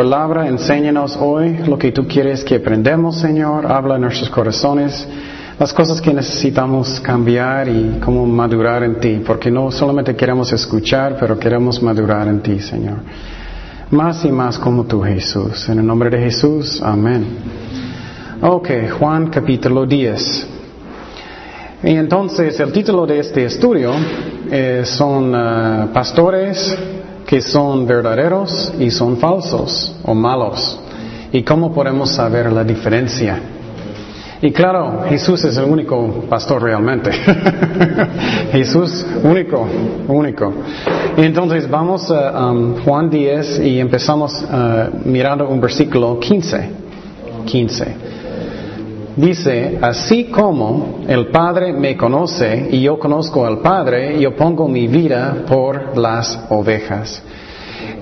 palabra. Enséñanos hoy lo que tú quieres que aprendamos, Señor. Habla en nuestros corazones las cosas que necesitamos cambiar y cómo madurar en ti, porque no solamente queremos escuchar, pero queremos madurar en ti, Señor. Más y más como tú, Jesús. En el nombre de Jesús, amén. Ok, Juan capítulo 10. Y entonces el título de este estudio eh, son uh, pastores que son verdaderos y son falsos o malos. ¿Y cómo podemos saber la diferencia? Y claro, Jesús es el único pastor realmente. Jesús único, único. Entonces vamos a um, Juan 10 y empezamos uh, mirando un versículo 15. 15. Dice, así como el Padre me conoce y yo conozco al Padre, yo pongo mi vida por las ovejas.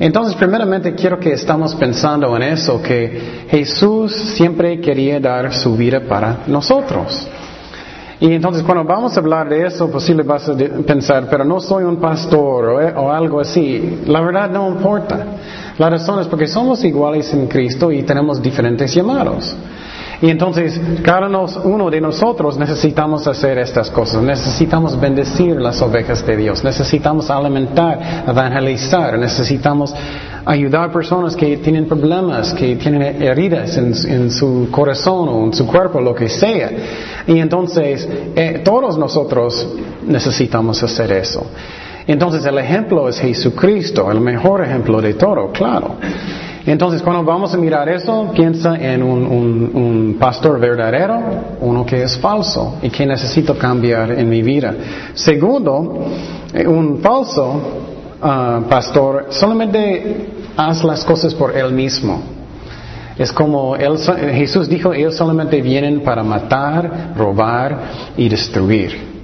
Entonces, primeramente quiero que estamos pensando en eso, que Jesús siempre quería dar su vida para nosotros. Y entonces cuando vamos a hablar de eso, posible vas a pensar, pero no soy un pastor o, eh, o, algo así. La verdad no importa. La razón es porque somos iguales en Cristo y tenemos diferentes llamados. Y entonces, cada uno de nosotros necesitamos hacer estas cosas. Necesitamos bendecir las ovejas de Dios. Necesitamos alimentar, evangelizar. Necesitamos ayudar a personas que tienen problemas, que tienen heridas en, su corazón o en su cuerpo, lo que sea. Y entonces, eh, todos nosotros necesitamos hacer eso. Entonces, el ejemplo es Jesucristo, el mejor ejemplo de todo, claro. Entonces, cuando vamos a mirar eso, piensa en un, pastor verdadero, uno que es falso y que necesito cambiar en mi vida. Segundo, eh, un falso ah, pastor solamente hace las cosas por él mismo. Es como Jesús dijo, ellos solamente vienen para matar, robar y destruir.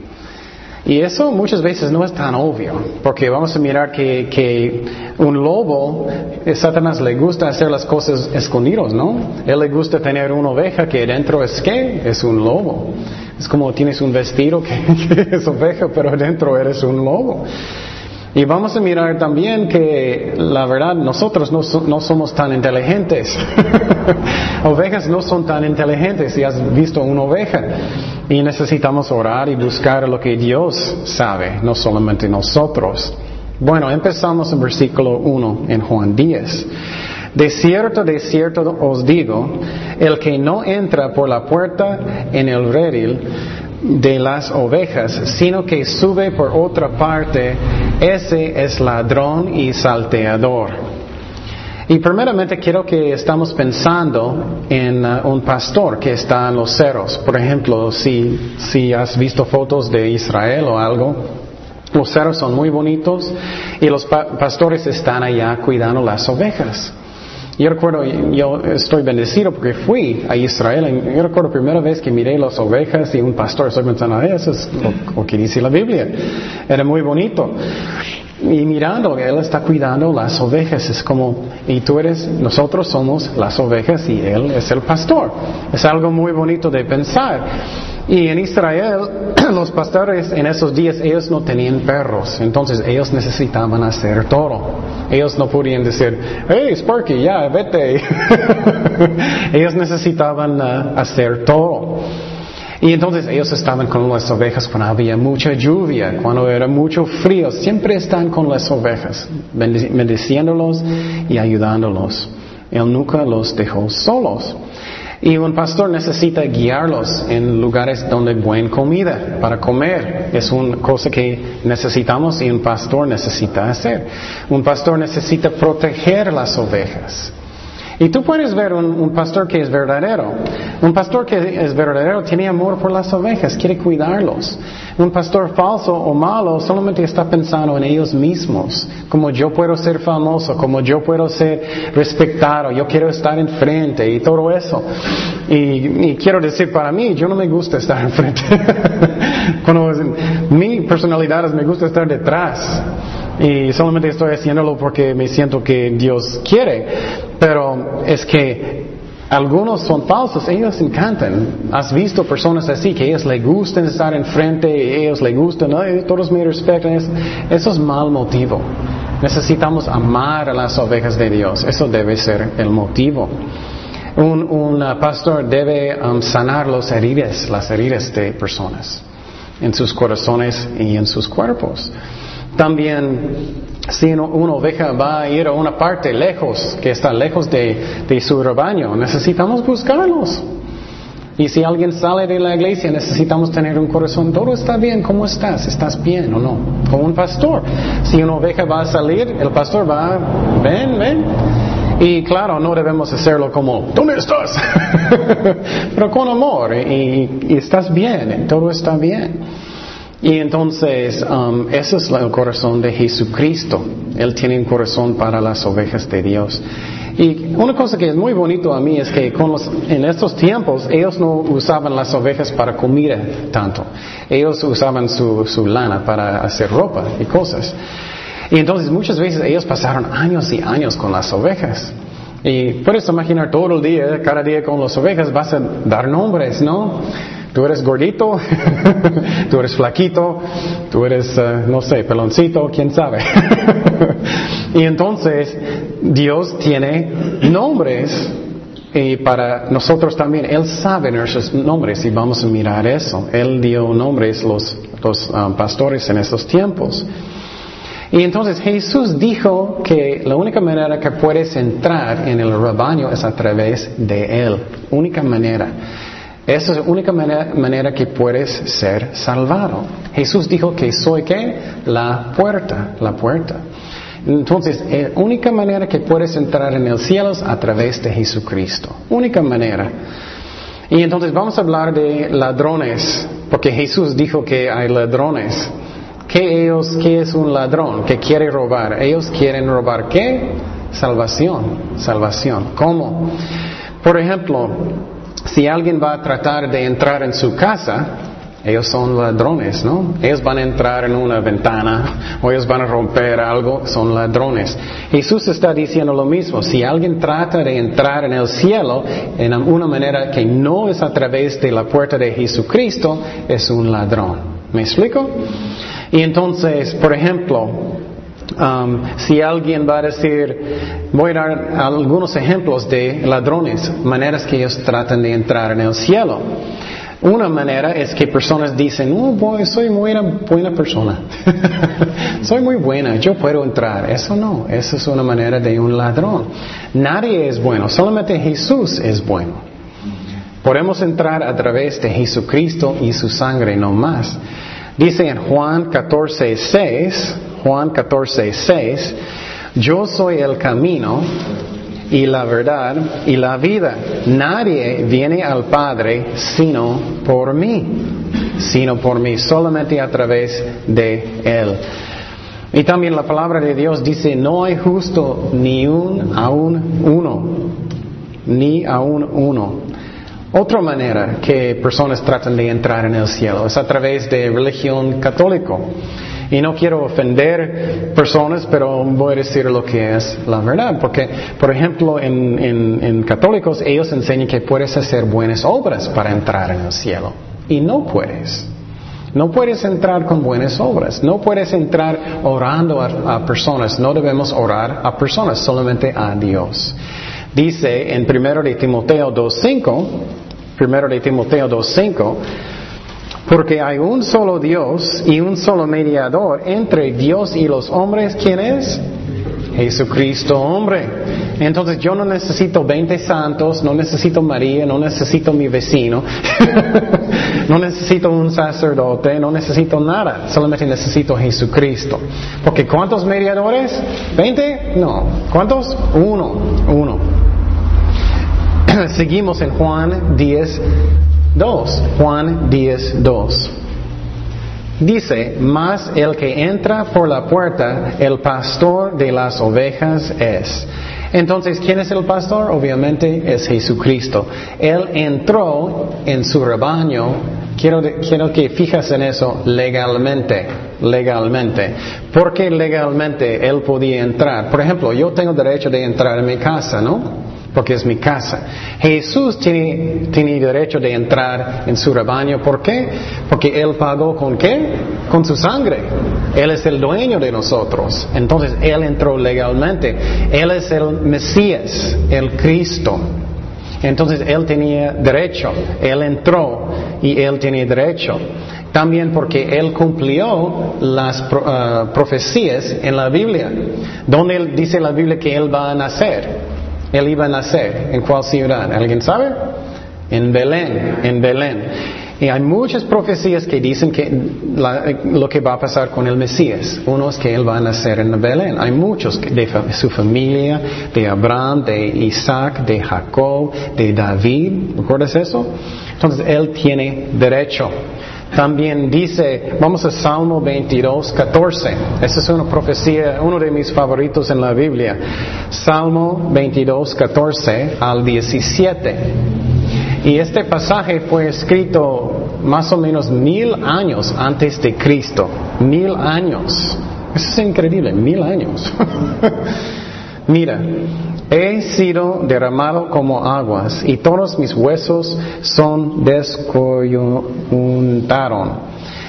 Y eso muchas veces no es tan obvio, porque vamos a mirar que, que un lobo, eh, Satanás le gusta hacer las cosas escondidos, ¿no? Él le gusta tener una oveja que dentro es que es un lobo. Es como tienes un vestido que, es oveja, pero dentro eres un lobo. Y vamos a mirar también que la verdad nosotros no, no somos tan inteligentes. Ovejas no son tan inteligentes si has visto una oveja. Y necesitamos orar y buscar lo que Dios sabe, no solamente nosotros. Bueno, empezamos en versículo 1 en Juan 10. De cierto, de cierto os digo, el que no entra por la puerta en el redil de las ovejas, sino que sube por otra parte, ese es ladrón y salteador. Y primeramente quiero que estamos pensando en uh, un pastor que está en los cerros. Por ejemplo, si, si has visto fotos de Israel o algo, los cerros son muy bonitos y los pastores están allá cuidando las ovejas. Yo recuerdo, yo estoy bendecido porque fui a Israel. Yo recuerdo la primera vez que miré las ovejas y un pastor, estoy pensando, eso es lo que dice la Biblia. Era muy bonito y mirando, Él está cuidando las ovejas. Es como, y tú eres, nosotros somos las ovejas y Él es el pastor. Es algo muy bonito de pensar. Y en Israel, los pastores en esos días, ellos no tenían perros, entonces ellos necesitaban hacer todo. Ellos no podían decir, hey Sparky, ya, vete. ellos necesitaban uh, hacer todo. Y entonces ellos estaban con las ovejas cuando había mucha lluvia, cuando era mucho frío. Siempre están con las ovejas, bendiciéndolos y ayudándolos. Él nunca los dejó solos. Y un pastor necesita guiarlos en lugares donde hay buena comida para comer. Es una cosa que necesitamos y un pastor necesita hacer. Un pastor necesita proteger las ovejas. Y tú puedes ver un, pastor que es verdadero. Un pastor que es verdadero tiene amor por las ovejas, quiere cuidarlos. Un pastor falso o malo solamente está pensando en ellos mismos, como yo puedo ser famoso, como yo puedo ser respetado, yo quiero estar enfrente y todo eso. Y, quiero decir, para mí, yo no me gusta estar enfrente. Cuando mi personalidad es, me gusta estar detrás y solamente estoy haciéndolo porque me siento que Dios quiere, pero es que algunos son falsos, ellos encantan. Has visto personas así que ellos les gustan estar enfrente, ellos les gustan, todos me respetan, eso es mal motivo. Necesitamos amar a las ovejas de Dios. Eso debe ser el motivo. Un, pastor debe um, sanar las heridas, las heridas de personas en sus corazones y en sus cuerpos. También, si una oveja va a ir a una parte lejos, que está lejos de, su rebaño, necesitamos buscarlos. Y si alguien sale de la iglesia, necesitamos tener un corazón, todo está bien, ¿cómo estás? ¿Estás bien o no? Como un pastor. Si una oveja va a salir, el pastor va, ven, ven. Y claro, no debemos hacerlo como, ¿dónde estás? Pero con amor y, estás bien, todo está bien. Y entonces, um, ese es el corazón de Jesucristo. Él tiene un corazón para las ovejas de Dios. Y una cosa que es muy bonito a mí es que en estos tiempos ellos no usaban las ovejas para comida tanto. Ellos usaban su, su lana para hacer ropa y cosas. Y entonces muchas veces ellos pasaron años y años con las ovejas. Y puedes imaginar todo el día, cada día con las ovejas vas a dar nombres, ¿no? Tú eres gordito, tú eres flaquito, tú eres, eh, no sé, peloncito, quién sabe. y entonces Dios tiene nombres y para nosotros también, Él sabe nuestros nombres y vamos a mirar eso. Él dio nombres los, los um, pastores en esos tiempos. Y entonces Jesús dijo que la única manera que puedes entrar en el rebaño es a través de Él. Única manera. Esa es la única manera, que puedes ser salvado. Jesús dijo que soy qué? La puerta, la puerta. Entonces, la eh, única manera que puedes entrar en el cielo es a través de Jesucristo. Única manera. Y entonces vamos a hablar de ladrones, porque Jesús dijo que hay ladrones. ¿Qué, ellos, ¿Qué es un ladrón? ¿Qué quiere robar? Ellos quieren robar qué? Salvación, salvación. ¿Cómo? Por ejemplo, si alguien va a tratar de entrar en su casa, ellos son ladrones, ¿no? Ellos van a entrar en una ventana o ellos van a romper algo, son ladrones. Jesús está diciendo lo mismo. Si alguien trata de entrar en el cielo en una manera que no es a través de la puerta de Jesucristo, es un ladrón. ¿Me explico? Y entonces, por ejemplo, Um, si alguien va a decir, voy a dar algunos ejemplos de ladrones, maneras que ellos tratan de entrar en el cielo. Una manera es que personas dicen, oh, soy muy buena persona, soy muy buena, yo puedo entrar. Eso no, eso es una manera de un ladrón. Nadie es bueno, solamente Jesús es bueno. Podemos entrar a través de Jesucristo y su sangre, no más. Dice en Juan 14, 6, Juan 14, 6, yo soy el camino y la verdad y la vida. Nadie viene al Padre sino por mí, sino por mí, solamente a través de Él. Y también la palabra de Dios dice, no hay justo ni un aún uno, ni aún uno. Otra manera que personas tratan de entrar en el cielo es a través de religión católico. Y no quiero ofender personas, pero voy a decir lo que es la verdad. Porque, por ejemplo, en, católicos ellos enseñan que puedes hacer buenas obras para entrar en el cielo. Y no puedes. No puedes entrar con buenas obras. No puedes entrar orando a, personas. No debemos orar a personas, solamente a Dios. Dice en 1 de Timoteo 2.5, 1 de Timoteo 2.5, porque hay un solo Dios y un solo mediador entre Dios y los hombres. ¿Quién es? Jesucristo hombre. Entonces yo no necesito 20 santos, no necesito María, no necesito mi vecino, no necesito un sacerdote, no necesito nada, solamente necesito Jesucristo. Porque ¿cuántos mediadores? ¿20? No. ¿Cuántos? Uno, uno. Seguimos en Juan 10, 2. Juan 10, 2. Dice, mas el que entra por la puerta, el pastor de las ovejas es. Entonces, ¿quién es el pastor? Obviamente es Jesucristo. Él entró en su rebaño. Quiero, quiero que fijas en eso legalmente, legalmente. Porque legalmente él podía entrar. Por ejemplo, yo tengo derecho de entrar en mi casa, ¿no? Porque es mi casa. Jesús tiene, tiene derecho de entrar en su rebaño. ¿Por qué? Porque Él pagó con qué? con su sangre. Él es el dueño de nosotros. Entonces Él entró legalmente. Él es el Mesías, el Cristo. Entonces Él tenía derecho. Él entró y Él tenía derecho. También porque Él cumplió las uh, profecías en la Biblia. ¿Dónde dice la Biblia que Él va a nacer? Él iba a nacer. ¿En cuál ciudad? ¿Alguien sabe? En Belén. En Belén. Y hay muchas profecías que dicen que lo que va a pasar con el Mesías. Uno es que él va a nacer en Belén. Hay muchos de su familia, de Abraham, de Isaac, de Jacob, de David. ¿Recuerdas eso? Entonces él tiene derecho. También dice, vamos a Salmo 22, 14. Esa es una profecía, uno de mis favoritos en la Biblia. Salmo 22, 14 al 17. Y este pasaje fue escrito más o menos mil años antes de Cristo. Mil años. Eso es increíble, mil años. Mira, he sido derramado como aguas y todos mis huesos son descoyuntaron.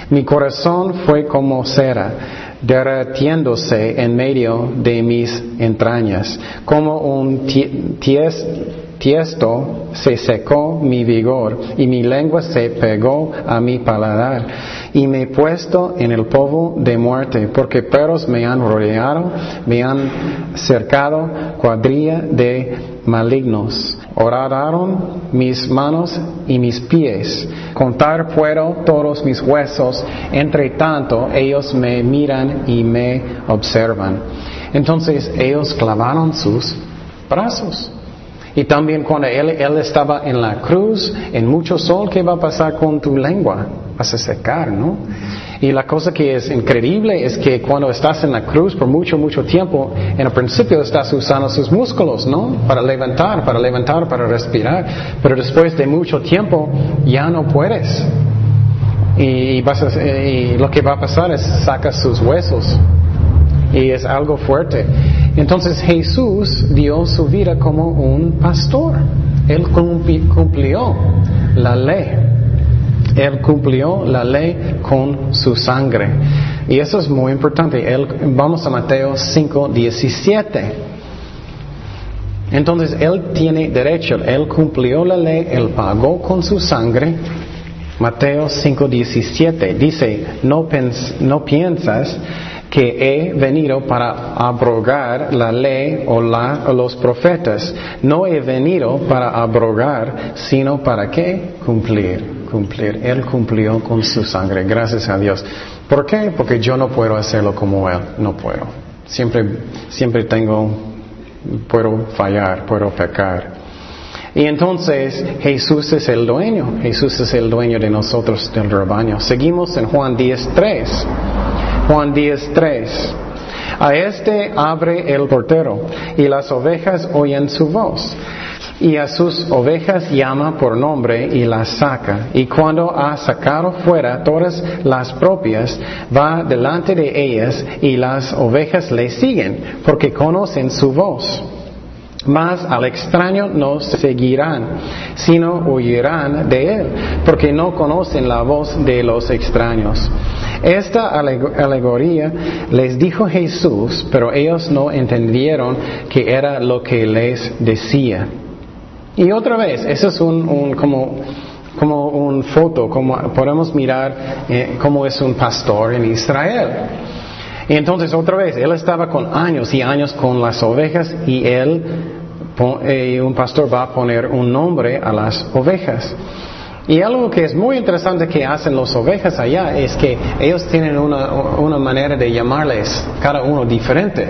Mi corazón fue como cera, derretiéndose en medio de mis entrañas, como un ties tiesto se secó mi vigor y mi lengua se pegó a mi paladar y me he puesto en el polvo de muerte porque perros me han rodeado, me han cercado cuadrilla de malignos. Oraron mis manos y mis pies. Contar puedo todos mis huesos. Entre tanto, ellos me miran y me observan. Entonces ellos clavaron sus brazos. Y también cuando él, estaba en la cruz, en mucho sol, ¿qué va a pasar con tu lengua? Vas a secar, ¿no? Y la cosa que es increíble es que cuando estás en la cruz por mucho, mucho tiempo, en el principio estás usando sus músculos, ¿no? Para levantar, para levantar, para respirar. Pero después de mucho tiempo ya no puedes. Y, vas y lo que va a pasar es sacas sus huesos. Y es algo fuerte. Entonces Jesús dio su vida como un pastor. Él cumplió la ley. Él cumplió la ley con su sangre. Y eso es muy importante. Vamos a Mateo 5, 17. Entonces Él tiene derecho. Él cumplió la ley. Él pagó con su sangre. Mateo 5, 17. Dice, no, no piensas que he venido para abrogar la ley o, los profetas. No he venido para abrogar, sino para qué? Cumplir, cumplir. Él cumplió con su sangre, gracias a Dios. ¿Por qué? Porque yo no puedo hacerlo como Él, no puedo. Siempre, siempre tengo, puedo fallar, puedo pecar. Y entonces Jesús es el dueño, Jesús es el dueño de nosotros del rebaño. Seguimos en Juan 10.3. Juan 10.3. A este abre el portero y las ovejas oyen su voz. Y a sus ovejas llama por nombre y las saca. Y cuando ha sacado fuera todas las propias, va delante de ellas y las ovejas le siguen porque conocen su voz. Mas al extraño no seguirán, sino oirán de él, porque no conocen la voz de los extraños. Esta alegoría les dijo Jesús, pero ellos no entendieron que era lo que les decía. Y otra vez, eso es un, como, como un foto, como podemos mirar eh, cómo es un pastor en Israel. Y entonces otra vez, él estaba con años y años con las ovejas y él, un pastor va a poner un nombre a las ovejas. Y algo que es muy interesante que hacen las ovejas allá es que ellos tienen una, una manera de llamarles cada uno diferente.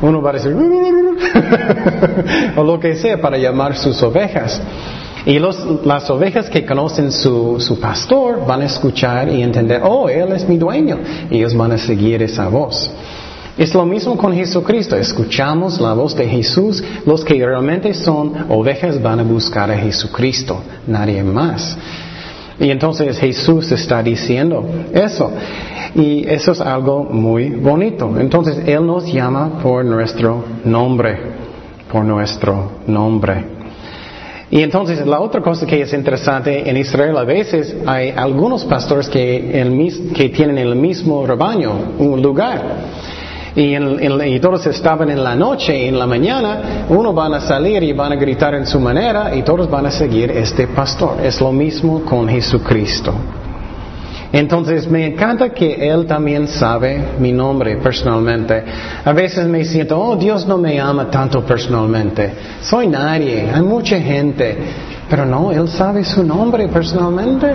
Uno va a decir o lo que sea para llamar sus ovejas. Y los, las ovejas que conocen su, su pastor van a escuchar y entender, oh, Él es mi dueño. Y ellos van a seguir esa voz. Es lo mismo con Jesucristo. Escuchamos la voz de Jesús. Los que realmente son ovejas van a buscar a Jesucristo, nadie más. Y entonces Jesús está diciendo eso. Y eso es algo muy bonito. Entonces Él nos llama por nuestro nombre, por nuestro nombre. Y entonces la otra cosa que es interesante en Israel a veces hay algunos pastores que, tienen el mismo rebaño, un lugar. Y, y, todos estaban en la noche en la mañana, uno van a salir y van a gritar en su manera y todos van a seguir este pastor. Es lo mismo con Jesucristo. Entonces me encanta que Él también sabe mi nombre personalmente. A veces me siento, oh Dios no me ama tanto personalmente. Soy nadie, hay mucha gente. Pero no, Él sabe su nombre personalmente.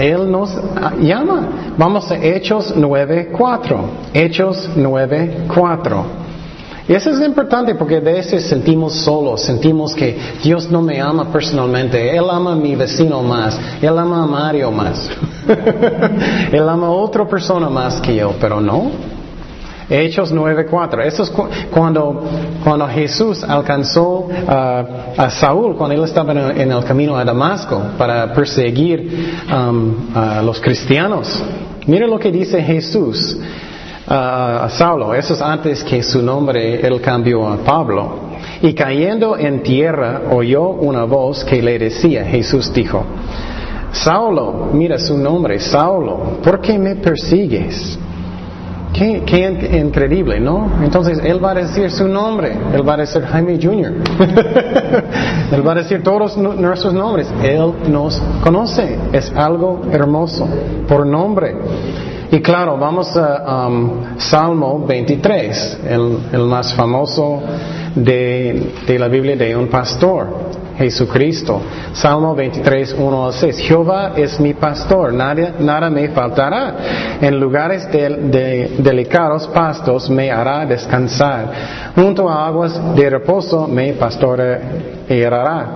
Él nos llama. Vamos a Hechos 9.4. Hechos 9.4. Y eso es importante porque a veces sentimos solos, sentimos que Dios no me ama personalmente, Él ama a mi vecino más, Él ama a Mario más, Él ama a otra persona más que yo, pero no. Hechos 9.4. Eso es cuando, cuando Jesús alcanzó a Saúl, cuando él estaba en el, camino a Damasco para perseguir um, a los cristianos. Mira lo que dice Jesús a Saulo. Eso es antes que su nombre él cambió a Pablo. Y cayendo en tierra oyó una voz que le decía, Jesús dijo, Saulo, mira su nombre, Saulo, ¿por qué me persigues? Qué, increíble, ¿no? Entonces Él va a decir su nombre, Él va a decir Jaime Jr., Él va a decir todos nuestros nombres, Él nos conoce, es algo hermoso, por nombre. Y claro, vamos a um, Salmo 23, el, más famoso de la Biblia de un pastor. Jesucristo. Salmo 23, 1 al 6. Jehová es mi pastor, nada, nada me faltará. En lugares de, delicados pastos me hará descansar. Junto a aguas de reposo me pastoreará.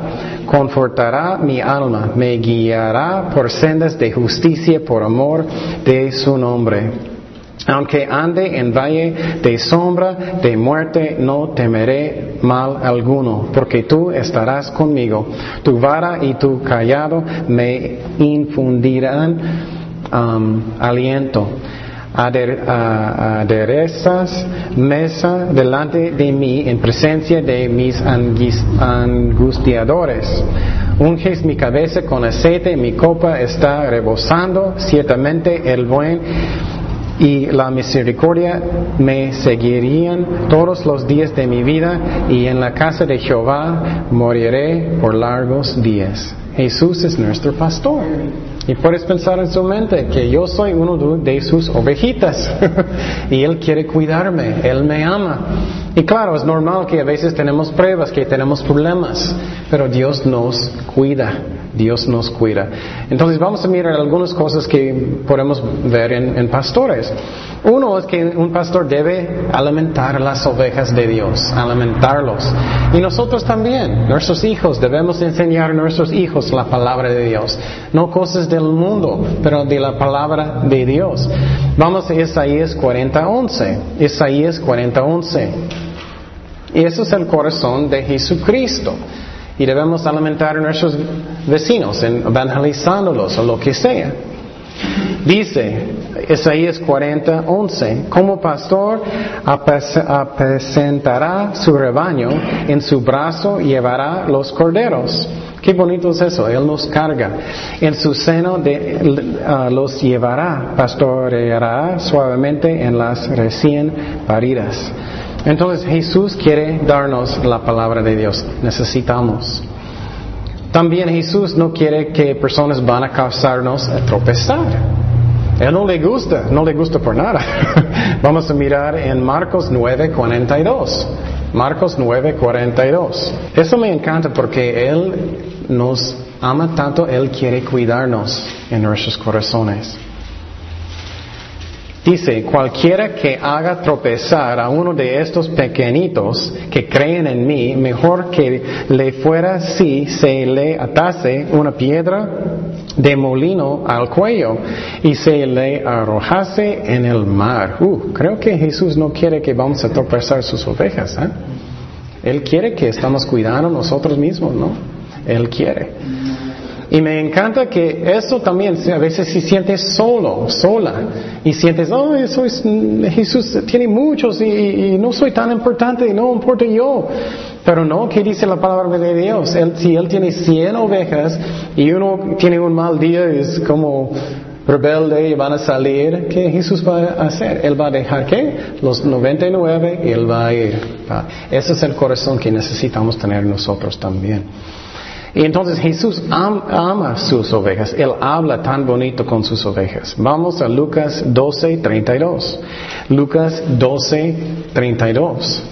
Confortará mi alma, me guiará por sendas de justicia por amor de su nombre. Aunque ande en valle de sombra de muerte, no temeré mal alguno, porque tú estarás conmigo. Tu vara y tu callado me infundirán um, aliento. aderezas mesa delante de mí en presencia de mis angustiadores. Unges mi cabeza con aceite, mi copa está rebosando, ciertamente el buen y la misericordia me seguirían todos los días de mi vida y en la casa de Jehová moriré por largos días. Jesús es nuestro pastor. Y puedes pensar en su mente que yo soy uno de sus ovejitas y Él quiere cuidarme, Él me ama. Y claro, es normal que a veces tenemos pruebas, que tenemos problemas, pero Dios nos cuida. Dios nos cuida. Entonces vamos a mirar algunas cosas que podemos ver en, pastores. Uno es que un pastor debe alimentar las ovejas de Dios, alimentarlos. Y nosotros también, nuestros hijos, debemos enseñar a nuestros hijos la palabra de Dios. No cosas del mundo, pero de la palabra de Dios. Vamos a Isaías 40:11. Isaías 40:11. Y eso es el corazón de Jesucristo. Y debemos alimentar a nuestros vecinos, evangelizándolos o lo que sea. Dice Isaías 40, 11, como pastor apresentará su rebaño, en su brazo llevará los corderos. Qué bonito es eso, Él nos carga. En su seno de, uh, los llevará, pastoreará suavemente en las recién paridas. Entonces Jesús quiere darnos la palabra de Dios. Necesitamos. También Jesús no quiere que personas van a causarnos a tropezar. Él no le gusta, no le gusta por nada. Vamos a mirar en Marcos 9:42. Marcos 9:42. Eso me encanta porque Él nos ama tanto, Él quiere cuidarnos en nuestros corazones. Dice, cualquiera que haga tropezar a uno de estos pequeñitos que creen en mí, mejor que le fuera si se le atase una piedra de molino al cuello y se le arrojase en el mar. Uh, creo que Jesús no quiere que vamos a tropezar sus ovejas. ¿eh? Él quiere que estamos cuidando nosotros mismos, ¿no? Él quiere. Y me encanta que eso también, a veces si sientes solo, sola, y sientes, oh, Jesús tiene muchos y, no soy tan importante, no importa yo. Pero no, ¿qué dice la palabra de Dios? si él tiene 100 ovejas y uno tiene un mal día, es como rebelde y van a salir, ¿qué Jesús va a hacer? Él va a dejar qué? Los 99 y él va a ir. Ese es el corazón que necesitamos tener nosotros también. Y entonces Jesús ama sus ovejas. Él habla tan bonito con sus ovejas. Vamos a Lucas 12, 32. Lucas 12, 32.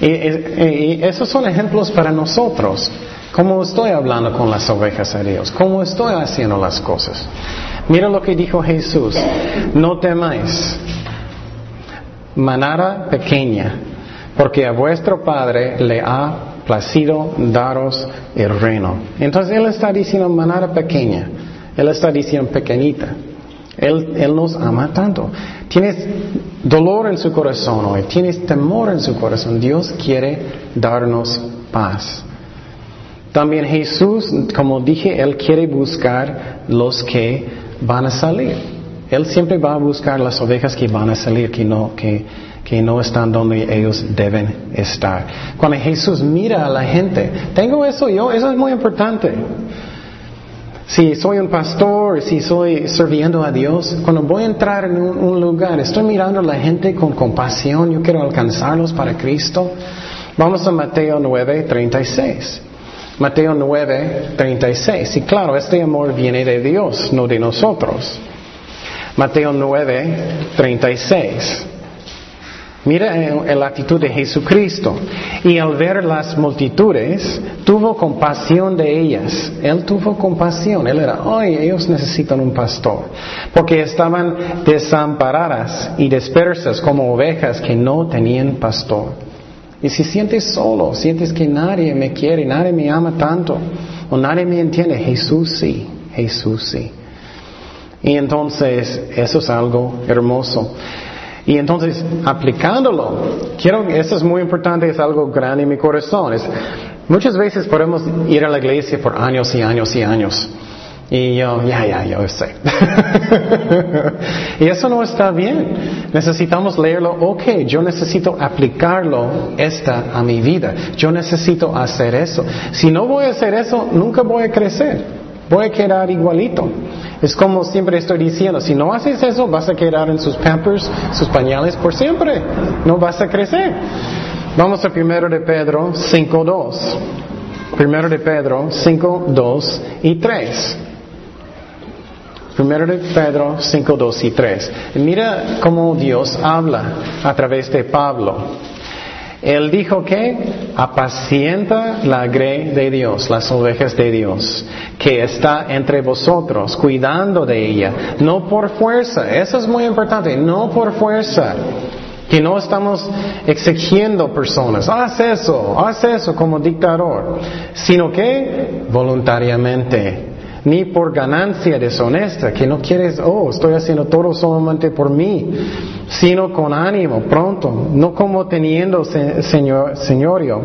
Y, y, esos son ejemplos para nosotros. ¿Cómo estoy hablando con las ovejas de Dios? ¿Cómo estoy haciendo las cosas? Mira lo que dijo Jesús. No temáis. Manada pequeña, porque a vuestro Padre le ha placido daros el reino. Entonces Él está diciendo manada pequeña. Él está diciendo pequeñita. Él, él, nos ama tanto. Tienes dolor en su corazón hoy, tienes temor en su corazón. Dios quiere darnos paz. También Jesús, como dije, Él quiere buscar los que van a salir. Él siempre va a buscar las ovejas que van a salir, que no, que, que no están donde ellos deben estar. Cuando Jesús mira a la gente, tengo eso yo, eso es muy importante. Si soy un pastor, si soy sirviendo a Dios, cuando voy a entrar en un, lugar, estoy mirando a la gente con compasión, yo quiero alcanzarlos para Cristo. Vamos a Mateo 9, 36. Mateo 9, 36. Y claro, este amor viene de Dios, no de nosotros. Mateo 9, 36. Mira la actitud de Jesucristo. Y al ver las multitudes, tuvo compasión de ellas. Él tuvo compasión. Él era, ay, ellos necesitan un pastor. Porque estaban desamparadas y dispersas como ovejas que no tenían pastor. Y si sientes solo, sientes que nadie me quiere, nadie me ama tanto, o nadie me entiende, Jesús sí, Jesús sí. Y entonces eso es algo hermoso. Y entonces, aplicándolo, quiero, eso es muy importante, es algo grande en mi corazón. muchas veces podemos ir a la iglesia por años y años y años. Y yo, ya, ya, yo sé. y eso no está bien. Necesitamos leerlo, ok, yo necesito aplicarlo esta a mi vida. Yo necesito hacer eso. Si no voy a hacer eso, nunca voy a crecer. Voy a quedar igualito. Es como siempre estoy diciendo, si no haces eso, vas a quedar en sus pampers, sus pañales por siempre. No vas a crecer. Vamos a primero de Pedro 5.2. Primero de Pedro 5, 2 y 3. Primero de Pedro 5, 2 y 3. Mira cómo Dios habla a través de Pablo. Él dijo que apacienta la grey de Dios, las ovejas de Dios, que está entre vosotros, cuidando de ella, no por fuerza, eso es muy importante, no por fuerza, que no estamos exigiendo personas, haz eso, haz eso como dictador, sino que voluntariamente, ni por ganancia deshonesta, que no quieres, oh, estoy haciendo todo solamente por mí, sino con ánimo, pronto, no como teniendo señor, señorio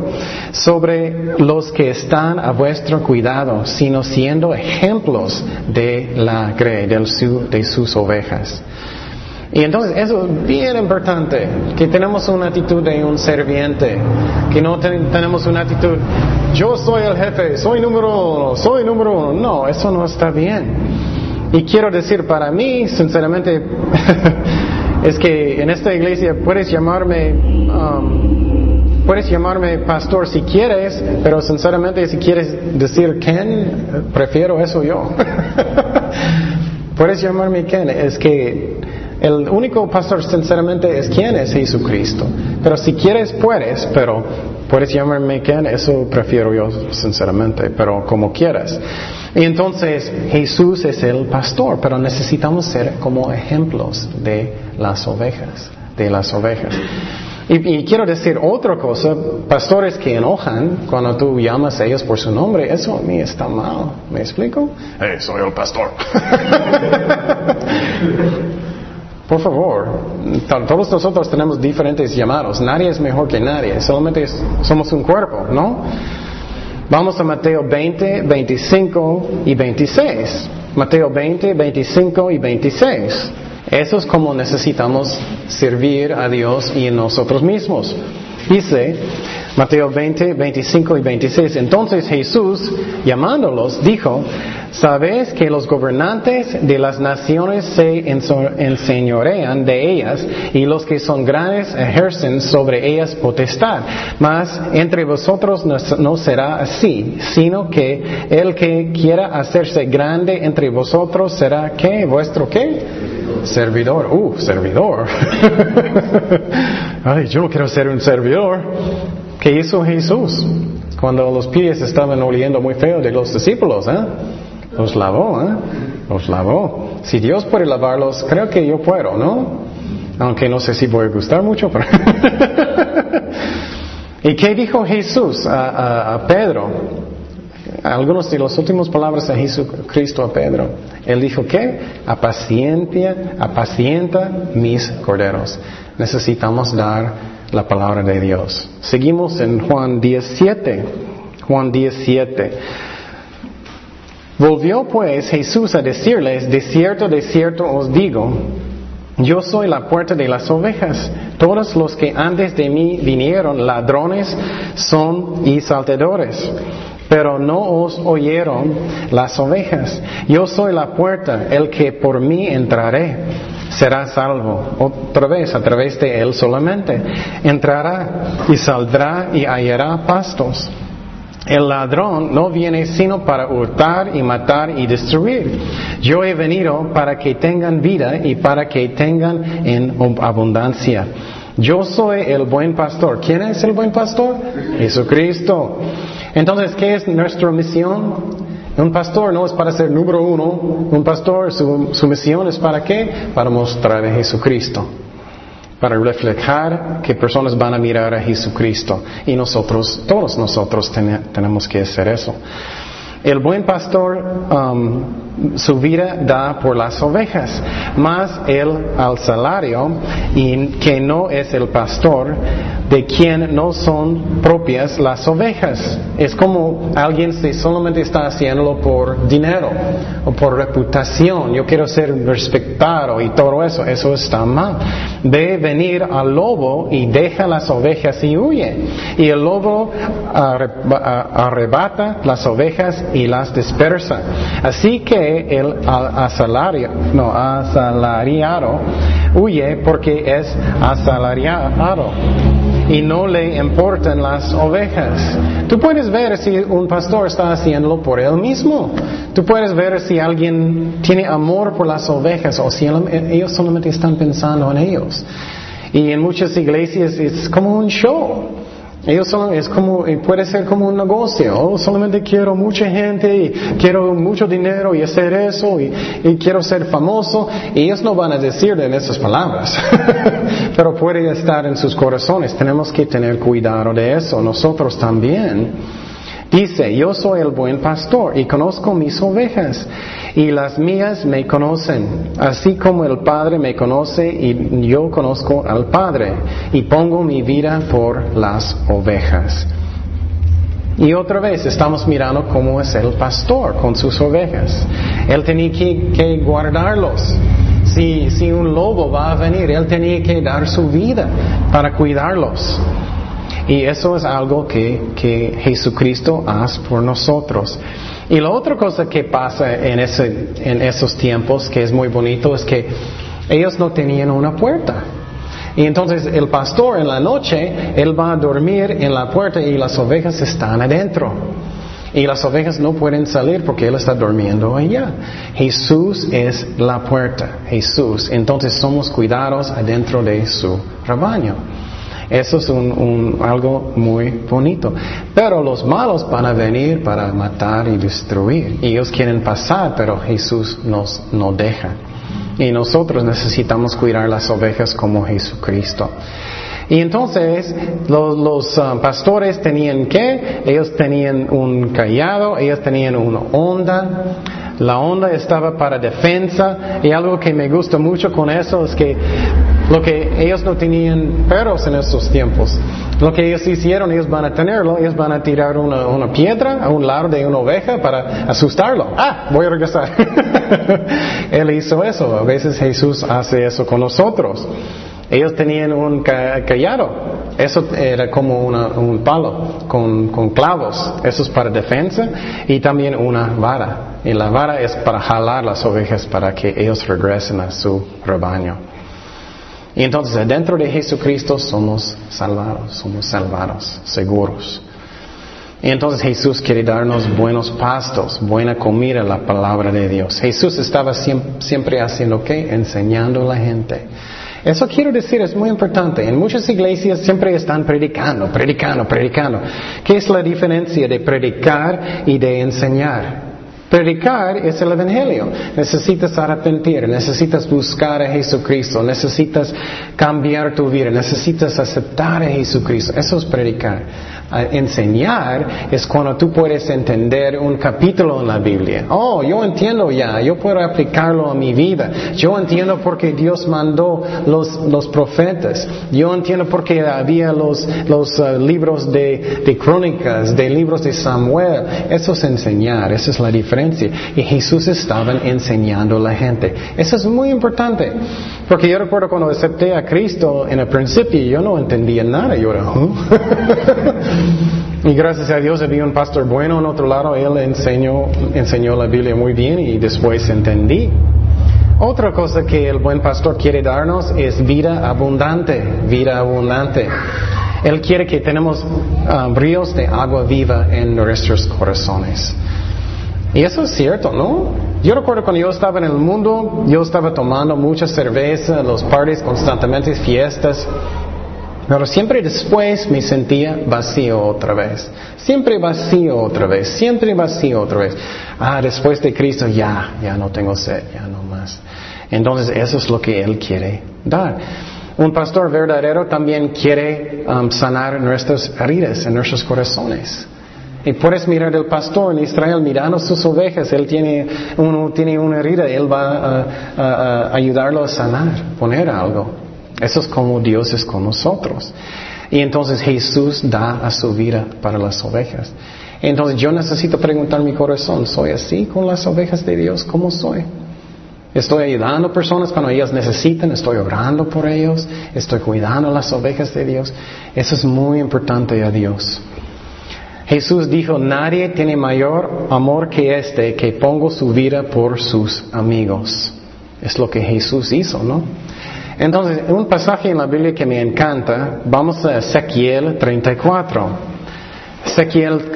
sobre los que están a vuestro cuidado, sino siendo ejemplos de la grey, de sus ovejas. Y entonces eso es bien importante, que tenemos una actitud de un serviente, que no tenemos una actitud, yo soy el jefe, soy número uno, soy número uno. No, eso no está bien. Y quiero decir para mí, sinceramente, es que en esta iglesia puedes llamarme, um, puedes llamarme pastor si quieres, pero sinceramente si quieres decir Ken, prefiero eso yo. puedes llamarme Ken, es que el único pastor sinceramente es quien es Jesucristo. Pero si quieres, puedes, pero puedes llamarme quien, eso prefiero yo sinceramente, pero como quieras. Y entonces Jesús es el pastor, pero necesitamos ser como ejemplos de las ovejas, de las ovejas. Y, quiero decir otra cosa, pastores que enojan cuando tú llamas a ellos por su nombre, eso a mí está mal. ¿Me explico? Hey, soy el pastor. Por favor, todos nosotros tenemos diferentes llamados. Nadie es mejor que nadie. Solamente somos un cuerpo, ¿no? Vamos a Mateo 20, 25 y 26. Mateo 20, 25 y 26. Eso es como necesitamos servir a Dios y en nosotros mismos. Dice Mateo 20, 25 y 26. Entonces Jesús, llamándolos, dijo, ¿sabéis que los gobernantes de las naciones se enseñorean de ellas y los que son grandes ejercen sobre ellas potestad? Mas entre vosotros no será así, sino que el que quiera hacerse grande entre vosotros será ¿qué? ¿Vuestro qué? Servidor. Uh, servidor. Ay, yo no quiero ser un servidor. ¿Qué hizo Jesús? Cuando los pies estaban oliendo muy feo de los discípulos, ¿eh? Los lavó, ¿eh? Los lavó. Si Dios puede lavarlos, creo que yo puedo, ¿no? Aunque no sé si voy a gustar mucho, pero... ¿Y qué dijo Jesús a, Pedro? Algunos de las últimas palabras de Jesucristo a Pedro. Él dijo que apacienta, apacienta mis corderos. Necesitamos dar la palabra de Dios. Seguimos en Juan 17. Juan 17. Volvió pues Jesús a decirles, de cierto, de cierto os digo, yo soy la puerta de las ovejas. Todos los que antes de mí vinieron ladrones son y saltadores, pero no os oyeron las ovejas. Yo soy la puerta, el que por mí entraré será salvo. Otra vez, a través de él solamente. Entrará y saldrá y hallará pastos. El ladrón no viene sino para hurtar y matar y destruir. Yo he venido para que tengan vida y para que tengan en abundancia. Yo soy el buen pastor. ¿Quién es el buen pastor? Jesucristo. Entonces, ¿qué es nuestra misión? Un pastor no es para ser número uno, un pastor su, misión es para qué? Para mostrar a Jesucristo, para reflejar que personas van a mirar a Jesucristo y nosotros, todos nosotros tenemos que hacer eso. El buen pastor um, su vida da por las ovejas, más él al salario y que no es el pastor de quien no son propias las ovejas. Es como alguien que solamente está haciéndolo por dinero o por reputación. Yo quiero ser respetado y todo eso. Eso está mal. Ve venir al lobo y deja las ovejas y huye. Y el lobo arrebata las ovejas y las dispersa. Así que el asalario, no, asalariado huye porque es asalariado y no le importan las ovejas. Tú puedes ver si un pastor está haciéndolo por él mismo. Tú puedes ver si alguien tiene amor por las ovejas o si ellos solamente están pensando en ellos. Y en muchas iglesias es como un show. Ellos son, es como, puede ser como un negocio. Oh, solamente quiero mucha gente y quiero mucho dinero y hacer eso y, quiero ser famoso. Y ellos no van a decir en esas palabras. Pero puede estar en sus corazones. Tenemos que tener cuidado de eso. Nosotros también. Dice, yo soy el buen pastor y conozco mis ovejas y las mías me conocen, así como el Padre me conoce y yo conozco al Padre y pongo mi vida por las ovejas. Y otra vez estamos mirando cómo es el pastor con sus ovejas. Él tenía que, guardarlos. Si, si un lobo va a venir, él tenía que dar su vida para cuidarlos. Y eso es algo que, que Jesucristo hace por nosotros. Y la otra cosa que pasa en, ese, en esos tiempos, que es muy bonito, es que ellos no tenían una puerta. Y entonces el pastor en la noche, él va a dormir en la puerta y las ovejas están adentro. Y las ovejas no pueden salir porque él está durmiendo allá. Jesús es la puerta, Jesús. Entonces somos cuidados adentro de su rebaño. Eso es un, algo muy bonito. Pero los malos van a venir para matar y destruir. Ellos quieren pasar, pero Jesús nos no deja. Y nosotros necesitamos cuidar las ovejas como Jesucristo. Y entonces los, uh, pastores tenían que, ellos tenían un callado, ellos tenían una onda, la onda estaba para defensa y algo que me gusta mucho con eso es que Lo que ellos no tenían perros en estos tiempos. Lo que ellos hicieron, ellos van a tenerlo, ellos van a tirar una, una piedra a un lado de una oveja para asustarlo. Ah, voy a regresar. Él hizo eso. A veces Jesús hace eso con nosotros. Ellos tenían un callado. Eso era como un palo con, clavos. Eso es para defensa. Y también una vara. Y la vara es para jalar las ovejas para que ellos regresen a su rebaño. Y entonces dentro de Jesucristo somos salvados, somos salvados, seguros. Y entonces Jesús quiere darnos buenos pastos, buena comida, la palabra de Dios. Jesús estaba siempre, haciendo qué? Enseñando a la gente. Eso quiero decir, es muy importante. En muchas iglesias siempre están predicando, predicando, predicando. ¿Qué es la diferencia de predicar y de enseñar? Predicar es el Evangelio. Necesitas arrepentir, necesitas buscar a Jesucristo, necesitas cambiar tu vida, necesitas aceptar a Jesucristo. Eso es predicar enseñar es cuando tú puedes entender un capítulo en la Biblia. Oh, yo entiendo ya, yo puedo aplicarlo a mi vida. Yo entiendo por qué Dios mandó los, los profetas. Yo entiendo por qué había los, los uh, libros de, de crónicas, de libros de Samuel. Eso es enseñar, esa es la diferencia. Y Jesús estaba enseñando a la gente. Eso es muy importante. Porque yo recuerdo cuando acepté a Cristo en el principio, yo no entendía nada. Yo era, y gracias a Dios había un pastor bueno en otro lado, él enseñó, enseñó la Biblia muy bien y después entendí. Otra cosa que el buen pastor quiere darnos es vida abundante, vida abundante. Él quiere que tenemos um, ríos de agua viva en nuestros corazones. Y eso es cierto, ¿no? Yo recuerdo cuando yo estaba en el mundo, yo estaba tomando mucha cerveza, los parties constantemente, fiestas. Pero siempre después me sentía vacío otra vez. Siempre vacío otra vez. Siempre vacío otra vez. Ah, después de Cristo ya, ya no tengo sed, ya no más. Entonces eso es lo que Él quiere dar. Un pastor verdadero también quiere um, sanar nuestras heridas en nuestros corazones. Y puedes mirar el pastor en Israel mirando sus ovejas, él tiene, uno tiene una herida, él va a ayudarlo a sanar, poner algo. Eso es como Dios es con nosotros. Y entonces Jesús da a su vida para las ovejas. Entonces yo necesito preguntar mi corazón, ¿soy así con las ovejas de Dios? ¿Cómo soy? Estoy ayudando a personas cuando ellas necesitan, estoy orando por ellos, estoy cuidando a las ovejas de Dios. Eso es muy importante a Dios. Jesús dijo, nadie tiene mayor amor que este que pongo su vida por sus amigos. Es lo que Jesús hizo, ¿no? Entonces, un pasaje en la Biblia que me encanta, vamos a Ezequiel 34. Ezequiel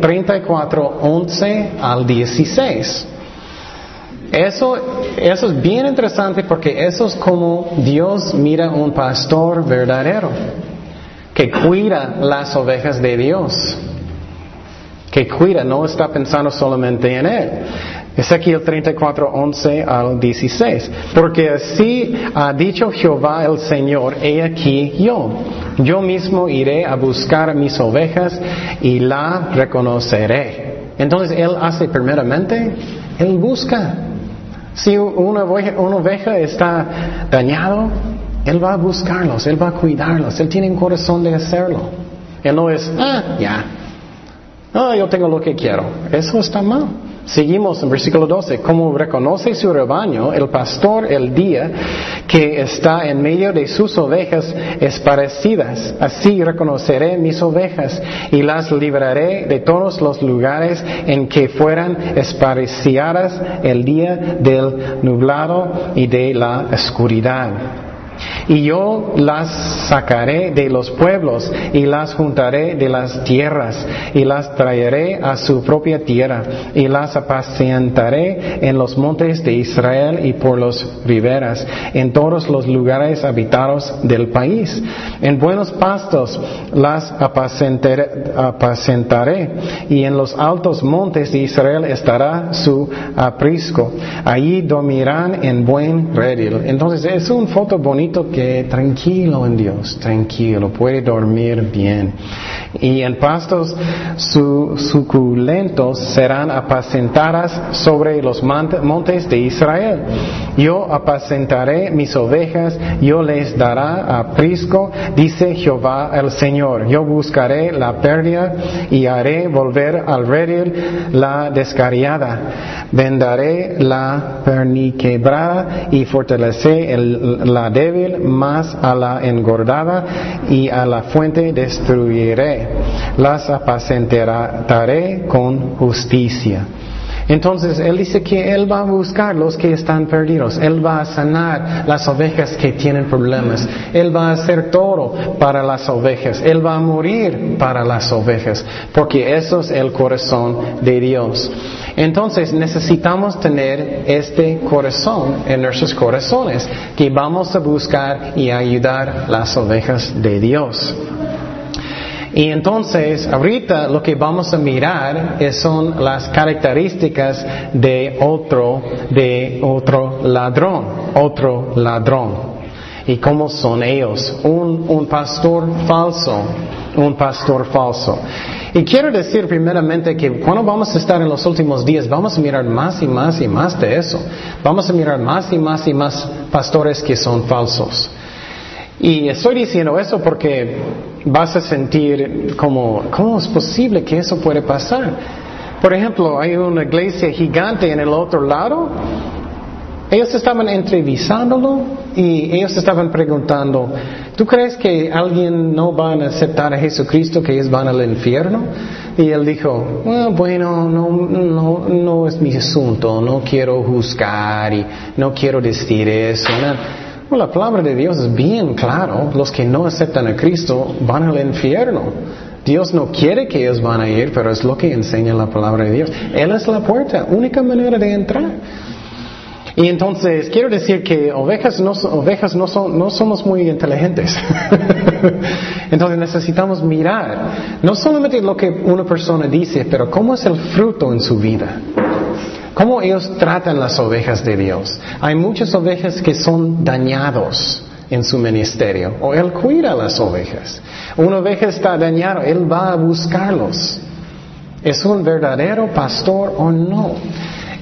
34, 11 al 16. Eso, eso es bien interesante porque eso es como Dios mira un pastor verdadero que cuida las ovejas de Dios, que cuida, no está pensando solamente en él. Ezequiel 34, 11 al 16. Porque así ha dicho Jehová el Señor, he aquí yo. Yo mismo iré a buscar mis ovejas y la reconoceré. Entonces Él hace primeramente, Él busca. Si una oveja, una oveja está dañado, Él va a buscarlos, Él va a cuidarlos, Él tiene un corazón de hacerlo. Él no es, ah, ya, ah, yo tengo lo que quiero. Eso está mal. Seguimos en versículo 12. Como reconoce su rebaño, el pastor el día que está en medio de sus ovejas esparcidas. Así reconoceré mis ovejas y las libraré de todos los lugares en que fueran esparcidas el día del nublado y de la oscuridad. Y yo las sacaré de los pueblos y las juntaré de las tierras y las traeré a su propia tierra y las apacientaré en los montes de Israel y por los riberas, en todos los lugares habitados del país. En buenos pastos las apacentaré, y en los altos montes de Israel estará su aprisco. Allí dormirán en buen redil. Entonces es un foto bonito que tranquilo en Dios, tranquilo, puede dormir bien. Y en pastos suculentos serán apacentadas sobre los montes de Israel. Yo apacentaré mis ovejas, yo les dará aprisco, dice Jehová el Señor. Yo buscaré la pérdida y haré volver al redil la descariada. Vendaré la perniquebrada y fortaleceré la débil más a la engordada y a la fuente destruiré. Las apacentaré con justicia. Entonces Él dice que Él va a buscar los que están perdidos. Él va a sanar las ovejas que tienen problemas. Él va a hacer todo para las ovejas. Él va a morir para las ovejas. Porque eso es el corazón de Dios. Entonces necesitamos tener este corazón en nuestros corazones, que vamos a buscar y ayudar las ovejas de Dios. Y entonces, ahorita lo que vamos a mirar son las características de otro, de otro ladrón, otro ladrón. Y cómo son ellos. Un, un pastor falso, un pastor falso. Y quiero decir primeramente que cuando vamos a estar en los últimos días, vamos a mirar más y más y más de eso. Vamos a mirar más y más y más pastores que son falsos. Y estoy diciendo eso porque vas a sentir como, ¿cómo es posible que eso puede pasar? Por ejemplo, hay una iglesia gigante en el otro lado. Ellos estaban entrevistándolo y ellos estaban preguntando, ¿Tú crees que alguien no va a aceptar a Jesucristo, que ellos van al infierno? Y él dijo, bueno, no, no, no es mi asunto, no quiero juzgar y no quiero decir eso. La palabra de Dios es bien claro, los que no aceptan a Cristo van al infierno. Dios no quiere que ellos van a ir, pero es lo que enseña la palabra de Dios. Él es la puerta, única manera de entrar. Y entonces quiero decir que ovejas no, ovejas no, son, no somos muy inteligentes. entonces necesitamos mirar no solamente lo que una persona dice, pero cómo es el fruto en su vida. Cómo ellos tratan las ovejas de Dios. Hay muchas ovejas que son dañados en su ministerio. O Él cuida las ovejas. Una oveja está dañada, Él va a buscarlos. ¿Es un verdadero pastor o no?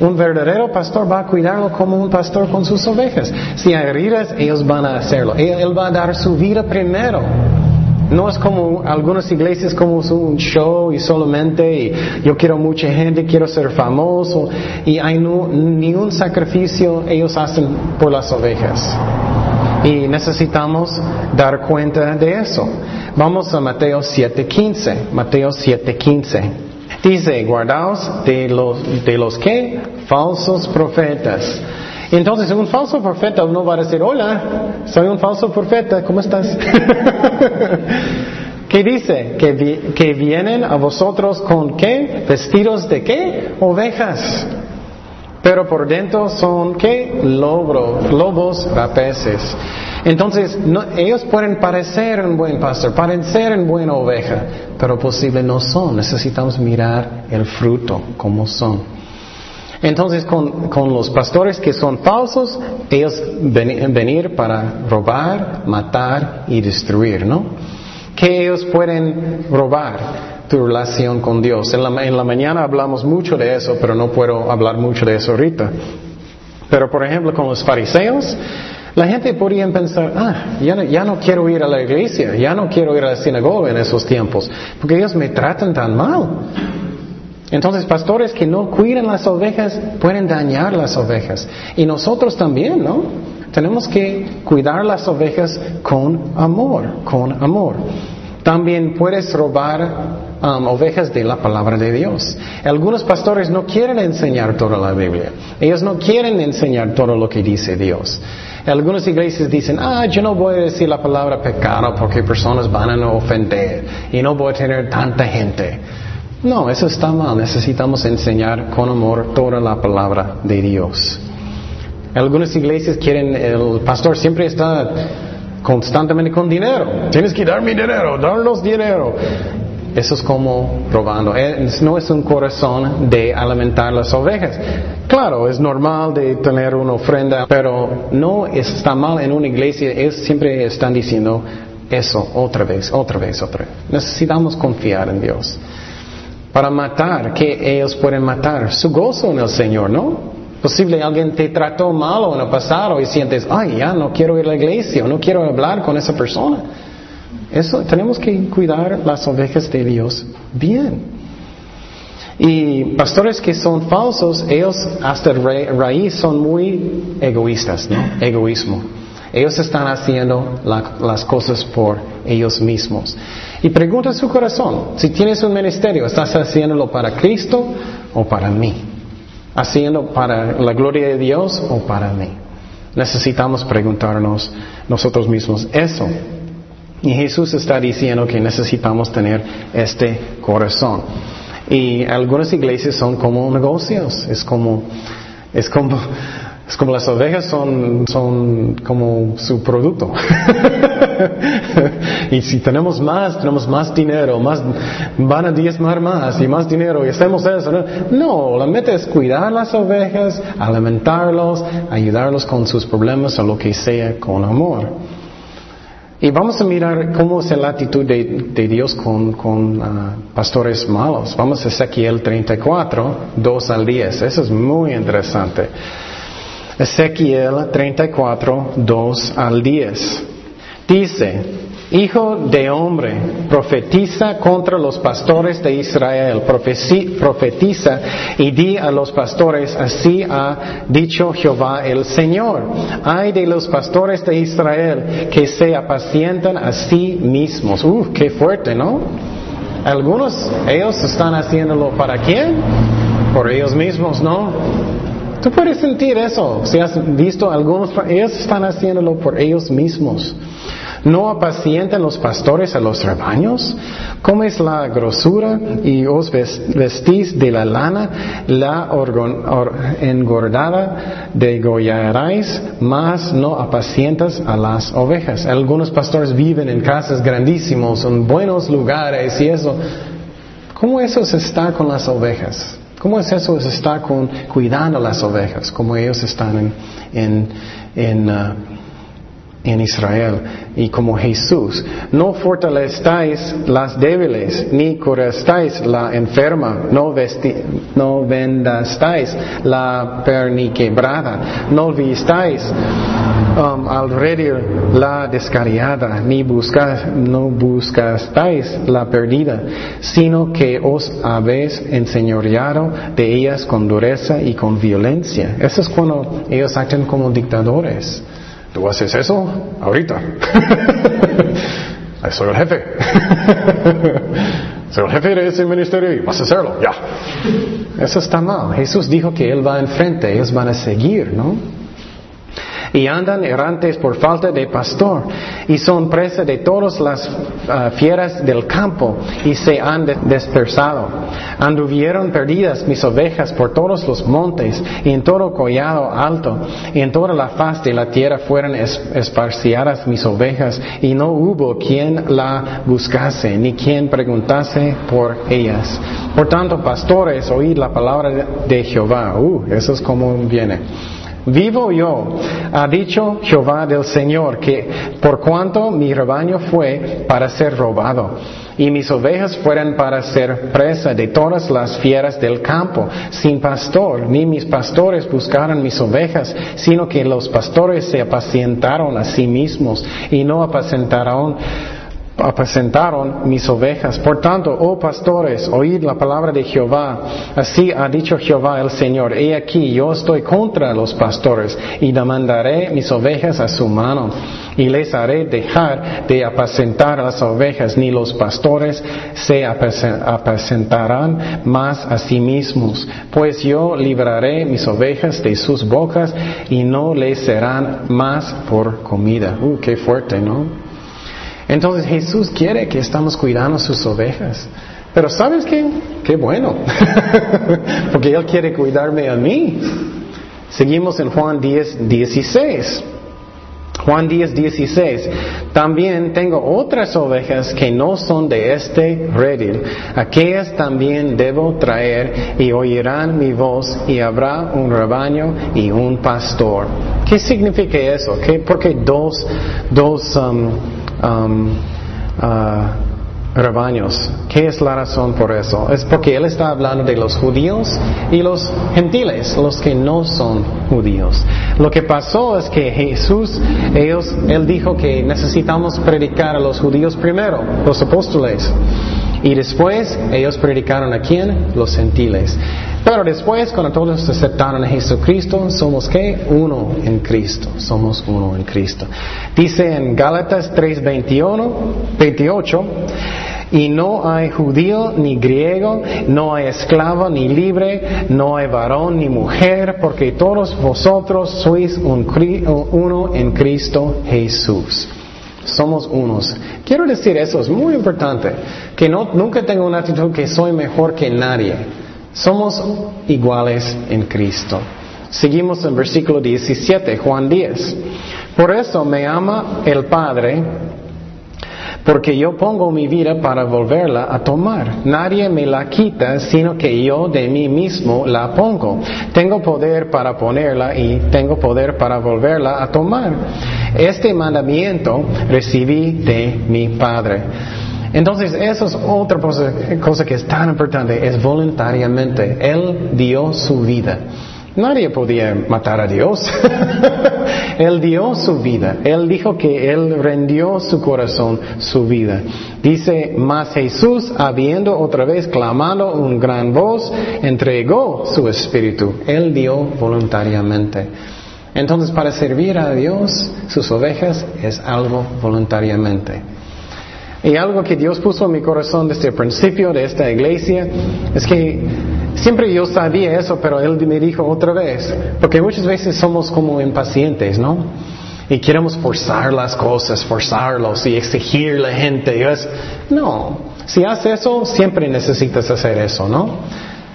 Un verdadero pastor va a cuidarlo como un pastor con sus ovejas. Si hay heridas, ellos van a hacerlo. Él, va a dar su vida primero. No es como algunas iglesias como un show y solamente yo quiero mucha gente, quiero ser famoso y hay ni un sacrificio ellos hacen por las ovejas. Y necesitamos dar cuenta de eso. Vamos a Mateo 7:15. Mateo 7:15. Dice, guardaos de los, de los que? Falsos profetas. Entonces un falso profeta no va a decir, hola, soy un falso profeta, ¿cómo estás? ¿Qué dice? Que, vienen a vosotros con qué? Vestidos de qué? Ovejas. Pero por dentro son qué? Lobos, lobos rapaces. Entonces, ellos pueden parecer un buen pastor, parecer una buena oveja, pero posible no son. Necesitamos mirar el fruto, cómo son. Entonces, con, los pastores que son falsos, ellos ven, venir para robar, matar y destruir, ¿no? Que ellos pueden robar tu relación con Dios. En la, en la mañana hablamos mucho de eso, pero no puedo hablar mucho de eso ahorita. Pero, por ejemplo, con los fariseos, la gente podría pensar, ah, ya ya no, quiero ir a la iglesia, ya no quiero ir a la sinagoga en esos tiempos, porque ellos me tratan tan mal. Entonces, pastores que no cuidan las ovejas pueden dañar las ovejas. Y nosotros también, ¿no? Tenemos que cuidar las ovejas con amor, con amor. También puedes robar Um, ovejas de la palabra de Dios. Algunos pastores no quieren enseñar toda la Biblia. Ellos no quieren enseñar todo lo que dice Dios. Algunas iglesias dicen, ah, yo no voy a decir la palabra pecado porque personas van a ofender y no voy a tener tanta gente. No, eso está mal. Necesitamos enseñar con amor toda la palabra de Dios. Algunas iglesias quieren, el pastor siempre está constantemente con dinero. Tienes que darme dinero, darnos dinero. eso es como robando. Eh, no es un corazón de alimentar las ovejas. Claro, es normal de tener una ofrenda, pero no está mal en una iglesia. Ellos siempre están diciendo eso otra vez, otra vez, otra vez. Necesitamos confiar en Dios. Para matar, que ellos pueden matar su gozo en el Señor, ¿no? Posible alguien te trató mal en el pasado y sientes, ay, ya no quiero ir a la iglesia, no quiero hablar con esa persona. Eso tenemos que cuidar las ovejas de Dios bien. Y pastores que son falsos, ellos hasta raíz son muy egoístas, ¿no? Egoísmo. Ellos están haciendo las cosas por ellos mismos. Y pregunta su corazón, si tienes un ministerio, ¿estás haciéndolo para Cristo o para mí? ¿Haciendo para la gloria de Dios o para mí? Necesitamos preguntarnos nosotros mismos eso. Y Jesús está diciendo que necesitamos tener este corazón. Y algunas iglesias son como negocios, es como, es como, es como las ovejas son, son como su producto. y si tenemos más, tenemos más dinero, más, van a diezmar más y más dinero y hacemos eso. No, la meta es cuidar las ovejas, alimentarlos, ayudarlos con sus problemas o lo que sea con amor. Y vamos a mirar cómo es la actitud de, Dios con, ah, pastores malos. Vamos a Ezequiel 34, 2 al 10. Eso es muy interesante. Ezequiel 34, 2 al 10. Dice, Hijo de hombre, profetiza contra los pastores de Israel, profetiza y di a los pastores, así ha dicho Jehová el Señor. Hay de los pastores de Israel que se apacientan a sí mismos. Uf, qué fuerte, ¿no? Algunos, ellos están haciéndolo para quién? Por ellos mismos, ¿no? Tú puedes sentir eso. Si has visto algunos, ellos están haciéndolo por ellos mismos. ¿No apacientan los pastores a los rebaños? es la grosura y os vestís de la lana, la engordada degollaréis, mas no apacientas a las ovejas. Algunos pastores viven en casas grandísimos, en buenos lugares y eso. ¿Cómo eso se está con las ovejas? ¿Cómo es eso se está con, cuidando las ovejas? Como ellos están en, en, uh, en Israel y como Jesús. No fortalezcáis las débiles, ni curastáis la enferma, no, no vendastáis la perniquebrada, no vistáis um, al la descarriada, ni buscas, no buscastáis la perdida, sino que os habéis enseñoreado de ellas con dureza y con violencia. Eso es cuando ellos actúan como dictadores. ¿Tú haces eso? Ahorita. Soy el jefe. Soy el jefe de ese ministerio y vas a hacerlo, ya. Eso está mal. Jesús dijo que Él va enfrente, ellos van a seguir, ¿no? Y andan errantes por falta de pastor y son presa de todas las ah, fieras del campo y se han dispersado. Anduvieron perdidas mis ovejas por todos los montes y en todo collado alto y en toda la faz de la tierra fueron esparciadas mis ovejas y no hubo quien la buscase ni quien preguntase por ellas. Por tanto, pastores, oíd la palabra de Jehová. Uh, eso es como viene. Vivo yo, ha dicho Jehová del Señor, que por cuanto mi rebaño fue para ser robado, y mis ovejas fueron para ser presa de todas las fieras del campo, sin pastor, ni mis pastores buscaron mis ovejas, sino que los pastores se apacientaron a sí mismos y no apacentaron apacentaron mis ovejas. Por tanto, oh pastores, oíd la palabra de Jehová. Así ha dicho Jehová el Señor. He aquí, yo estoy contra los pastores y demandaré mis ovejas a su mano y les haré dejar de apacentar las ovejas, ni los pastores se apacentarán más a sí mismos, pues yo libraré mis ovejas de sus bocas y no les serán más por comida. Uh, qué fuerte, ¿no? Entonces Jesús quiere que estamos cuidando sus ovejas. Pero ¿sabes qué? Qué bueno. Porque Él quiere cuidarme a mí. Seguimos en Juan 10, 16. Juan 10, 16. También tengo otras ovejas que no son de este redil. Aquellas también debo traer y oirán mi voz y habrá un rebaño y un pastor. ¿Qué significa eso? ¿Qué, porque dos, dos um, um, uh, rebaños. ¿Qué es la razón por eso? Es porque Él está hablando de los judíos y los gentiles, los que no son judíos. Lo que pasó es que Jesús, ellos, Él dijo que necesitamos predicar a los judíos primero, los apóstoles. Y después ellos predicaron a quién? Los gentiles. Pero después, cuando todos aceptaron a Jesucristo, somos qué? Uno en Cristo. Somos uno en Cristo. Dice en Gálatas 3:21, 28, y no hay judío ni griego, no hay esclavo ni libre, no hay varón ni mujer, porque todos vosotros sois un, uno en Cristo Jesús. Somos unos. Quiero decir eso, es muy importante, que no, nunca tengo una actitud que soy mejor que nadie. Somos iguales en Cristo. Seguimos en versículo 17, Juan 10. Por eso me ama el Padre porque yo pongo mi vida para volverla a tomar. Nadie me la quita, sino que yo de mí mismo la pongo. Tengo poder para ponerla y tengo poder para volverla a tomar. Este mandamiento recibí de mi Padre. Entonces, eso es otra cosa, que es tan importante, es voluntariamente. Él dio su vida. Nadie podía matar a Dios. él dio su vida. Él dijo que Él rendió su corazón, su vida. Dice, mas Jesús, habiendo otra vez clamado un gran voz, entregó su espíritu. Él dio voluntariamente. Entonces, para servir a Dios, sus ovejas, es algo voluntariamente. Y algo que Dios puso en mi corazón desde el principio de esta iglesia es que Siempre yo sabía eso, pero él me dijo otra vez, porque muchas veces somos como impacientes, ¿no? Y queremos forzar las cosas, forzarlos y exigir la gente. no, si haces eso, siempre necesitas hacer eso, ¿no?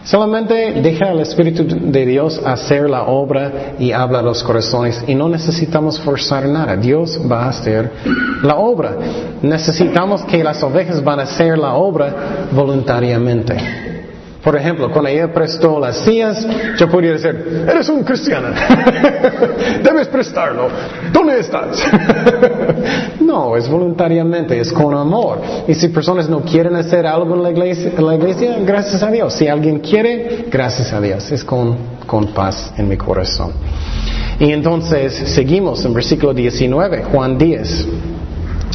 Solamente deja al Espíritu de Dios hacer la obra y habla a los corazones y no necesitamos forzar nada. Dios va a hacer la obra. Necesitamos que las ovejas van a hacer la obra voluntariamente. Por ejemplo, cuando ella prestó las sillas, yo podría decir, eres un cristiano, debes prestarlo, ¿dónde estás? no, es voluntariamente, es con amor. Y si personas no quieren hacer algo en la iglesia, en la iglesia gracias a Dios. Si alguien quiere, gracias a Dios, es con, con paz en mi corazón. Y entonces seguimos en versículo 19, Juan 10.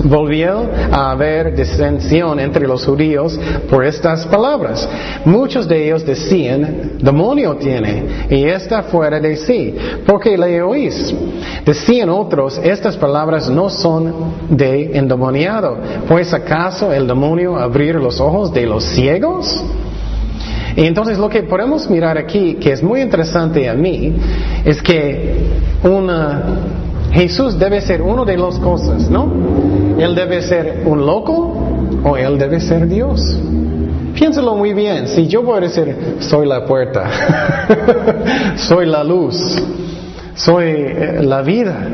Volvió a haber disensión entre los judíos por estas palabras. Muchos de ellos decían, demonio tiene y está fuera de sí, porque le oís. Decían otros, estas palabras no son de endemoniado, pues acaso el demonio abrir los ojos de los ciegos? Y entonces lo que podemos mirar aquí, que es muy interesante a mí, es que una Jesús debe ser uno de las cosas, ¿no? Él debe ser un loco o Él debe ser Dios. Piénsalo muy bien. Si yo voy a decir, soy la puerta, soy la luz, soy eh, la vida,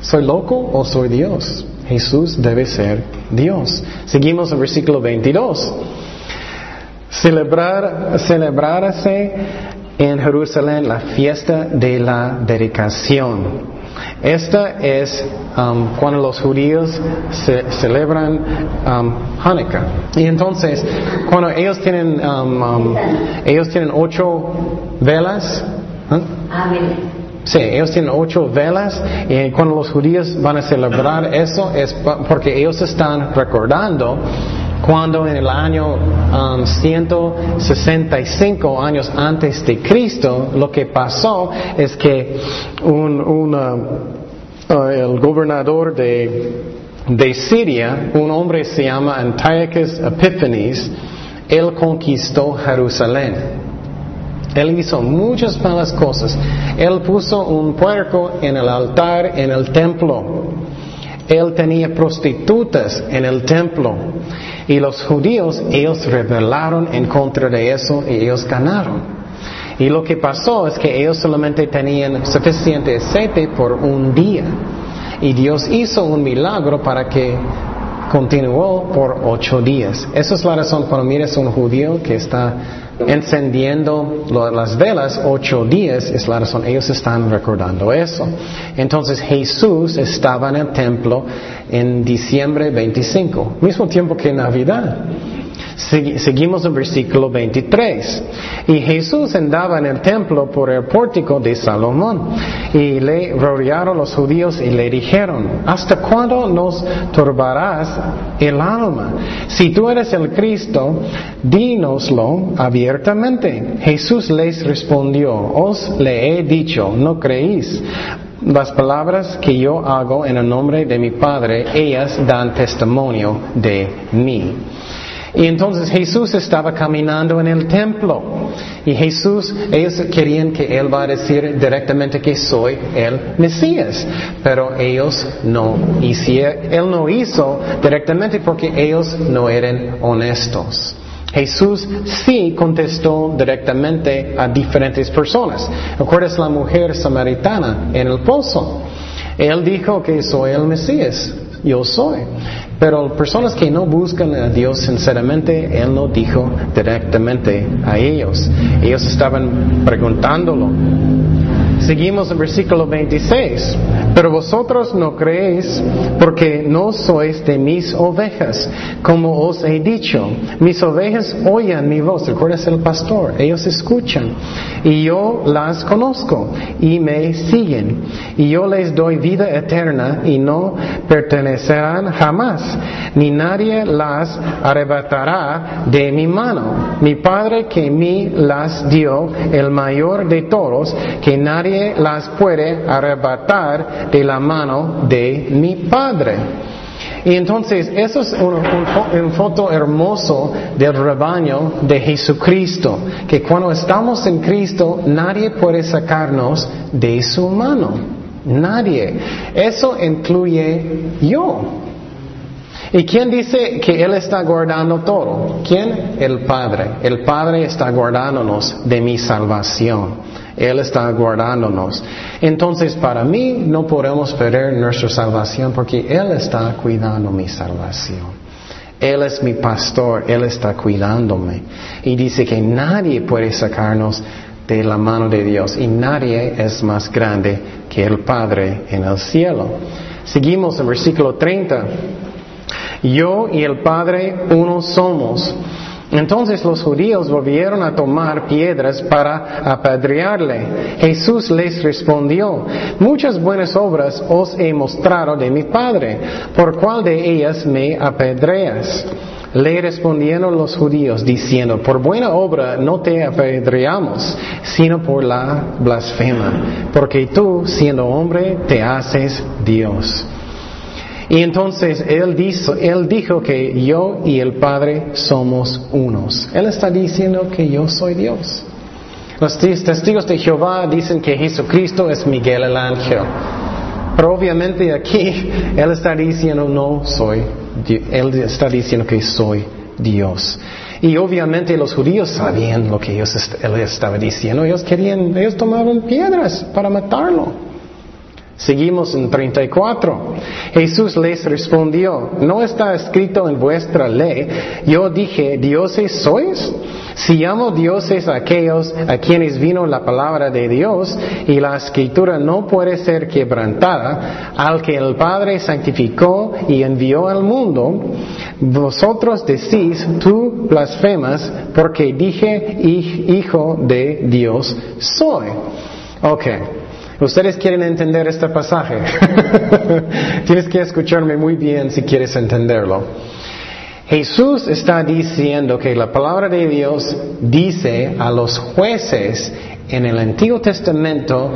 ¿soy loco o soy Dios? Jesús debe ser Dios. Seguimos en versículo 22. Celebrar, celebrarse en Jerusalén la fiesta de la dedicación. Esta es um, cuando los judíos celebran um, Hanukkah. Y entonces, cuando ellos tienen, um, ellos tienen ocho velas. ¿eh? Sí, ellos tienen ocho velas y cuando los judíos van a celebrar eso es porque ellos están recordando cuando en el año 165 um, años antes de Cristo, lo que pasó es que un, uh, el gobernador de, de Siria, un hombre se llama Antiochus Epiphanes, él conquistó Jerusalén. Él hizo muchas malas cosas. Él puso un puerco en el altar en el templo. Él tenía prostitutas en el templo. Y los judíos, ellos rebelaron en contra de eso y ellos ganaron. Y lo que pasó es que ellos solamente tenían suficiente aceite por un día. y Dios hizo un milagro para que continuó por ocho días. Esa es la razón cuando miras a un judío que está encendiendo las velas ocho días, es la razón, ellos están recordando eso. Entonces Jesús estaba en el templo en diciembre 25, mismo tiempo que Navidad. Seguimos en versículo 23. Y Jesús andaba en el templo por el pórtico de Salomón. Y le rodearon los judíos y le dijeron, ¿hasta cuándo nos turbarás el alma? Si tú eres el Cristo, dínoslo abiertamente. Jesús les respondió, os le he dicho, no creéis las palabras que yo hago en el nombre de mi Padre, ellas dan testimonio de mí. Y entonces Jesús estaba caminando en el templo. Y Jesús, ellos querían que Él va a decir directamente que soy el Mesías. Pero ellos no hicieron, Él no hizo directamente porque ellos no eran honestos. Jesús sí contestó directamente a diferentes personas. ¿Recuerdas la mujer samaritana en el pozo? Él dijo que soy el Mesías, yo soy. Pero personas que no buscan a Dios sinceramente, Él no dijo directamente a ellos. Ellos estaban preguntándolo. Seguimos en versículo 26. Pero vosotros no creéis porque no sois de mis ovejas, como os he dicho. Mis ovejas oyen mi voz. ¿Recuerdas el pastor? Ellos escuchan. Y yo las conozco y me siguen. Y yo les doy vida eterna y no pertenecerán jamás. Ni nadie las arrebatará de mi mano. Mi Padre que me las dio, el mayor de todos, que nadie las puede arrebatar de la mano de mi Padre. Y entonces, eso es un, foto hermoso del rebaño de Jesucristo, que cuando estamos en Cristo, nadie puede sacarnos de su mano. Nadie. Eso incluye yo. ¿Y quién dice que Él está guardando todo? ¿Quién? El Padre. El Padre está guardándonos de mi salvación. Él está guardándonos. Entonces, para mí no podemos perder nuestra salvación porque Él está cuidando mi salvación. Él es mi pastor, Él está cuidándome. Y dice que nadie puede sacarnos de la mano de Dios y nadie es más grande que el Padre en el cielo. Seguimos en versículo 30. Yo y el Padre uno somos. Entonces los judíos volvieron a tomar piedras para apedrearle. Jesús les respondió, muchas buenas obras os he mostrado de mi Padre, ¿por cuál de ellas me apedreas? Le respondieron los judíos diciendo, por buena obra no te apedreamos, sino por la blasfema, porque tú, siendo hombre, te haces Dios. Y entonces él, dijo, él dijo que yo y el Padre somos unos. Él está diciendo que yo soy Dios. Los testigos de Jehová dicen que Jesucristo es Miguel el ángel. Pero obviamente aquí Él está diciendo no soy, Él está diciendo que soy Dios. Y obviamente los judíos sabían lo que ellos, Él estaba diciendo. Ellos querían, ellos tomaban piedras para matarlo. Seguimos en 34. Jesús les respondió, ¿no está escrito en vuestra ley? Yo dije, ¿dioses sois? Si llamo dioses a aquellos a quienes vino la palabra de Dios y la escritura no puede ser quebrantada, al que el Padre santificó y envió al mundo, vosotros decís, tú blasfemas porque dije, hijo de Dios soy. Okay. Ustedes quieren entender este pasaje. Tienes que escucharme muy bien si quieres entenderlo. Jesús está diciendo que la palabra de Dios dice a los jueces en el Antiguo Testamento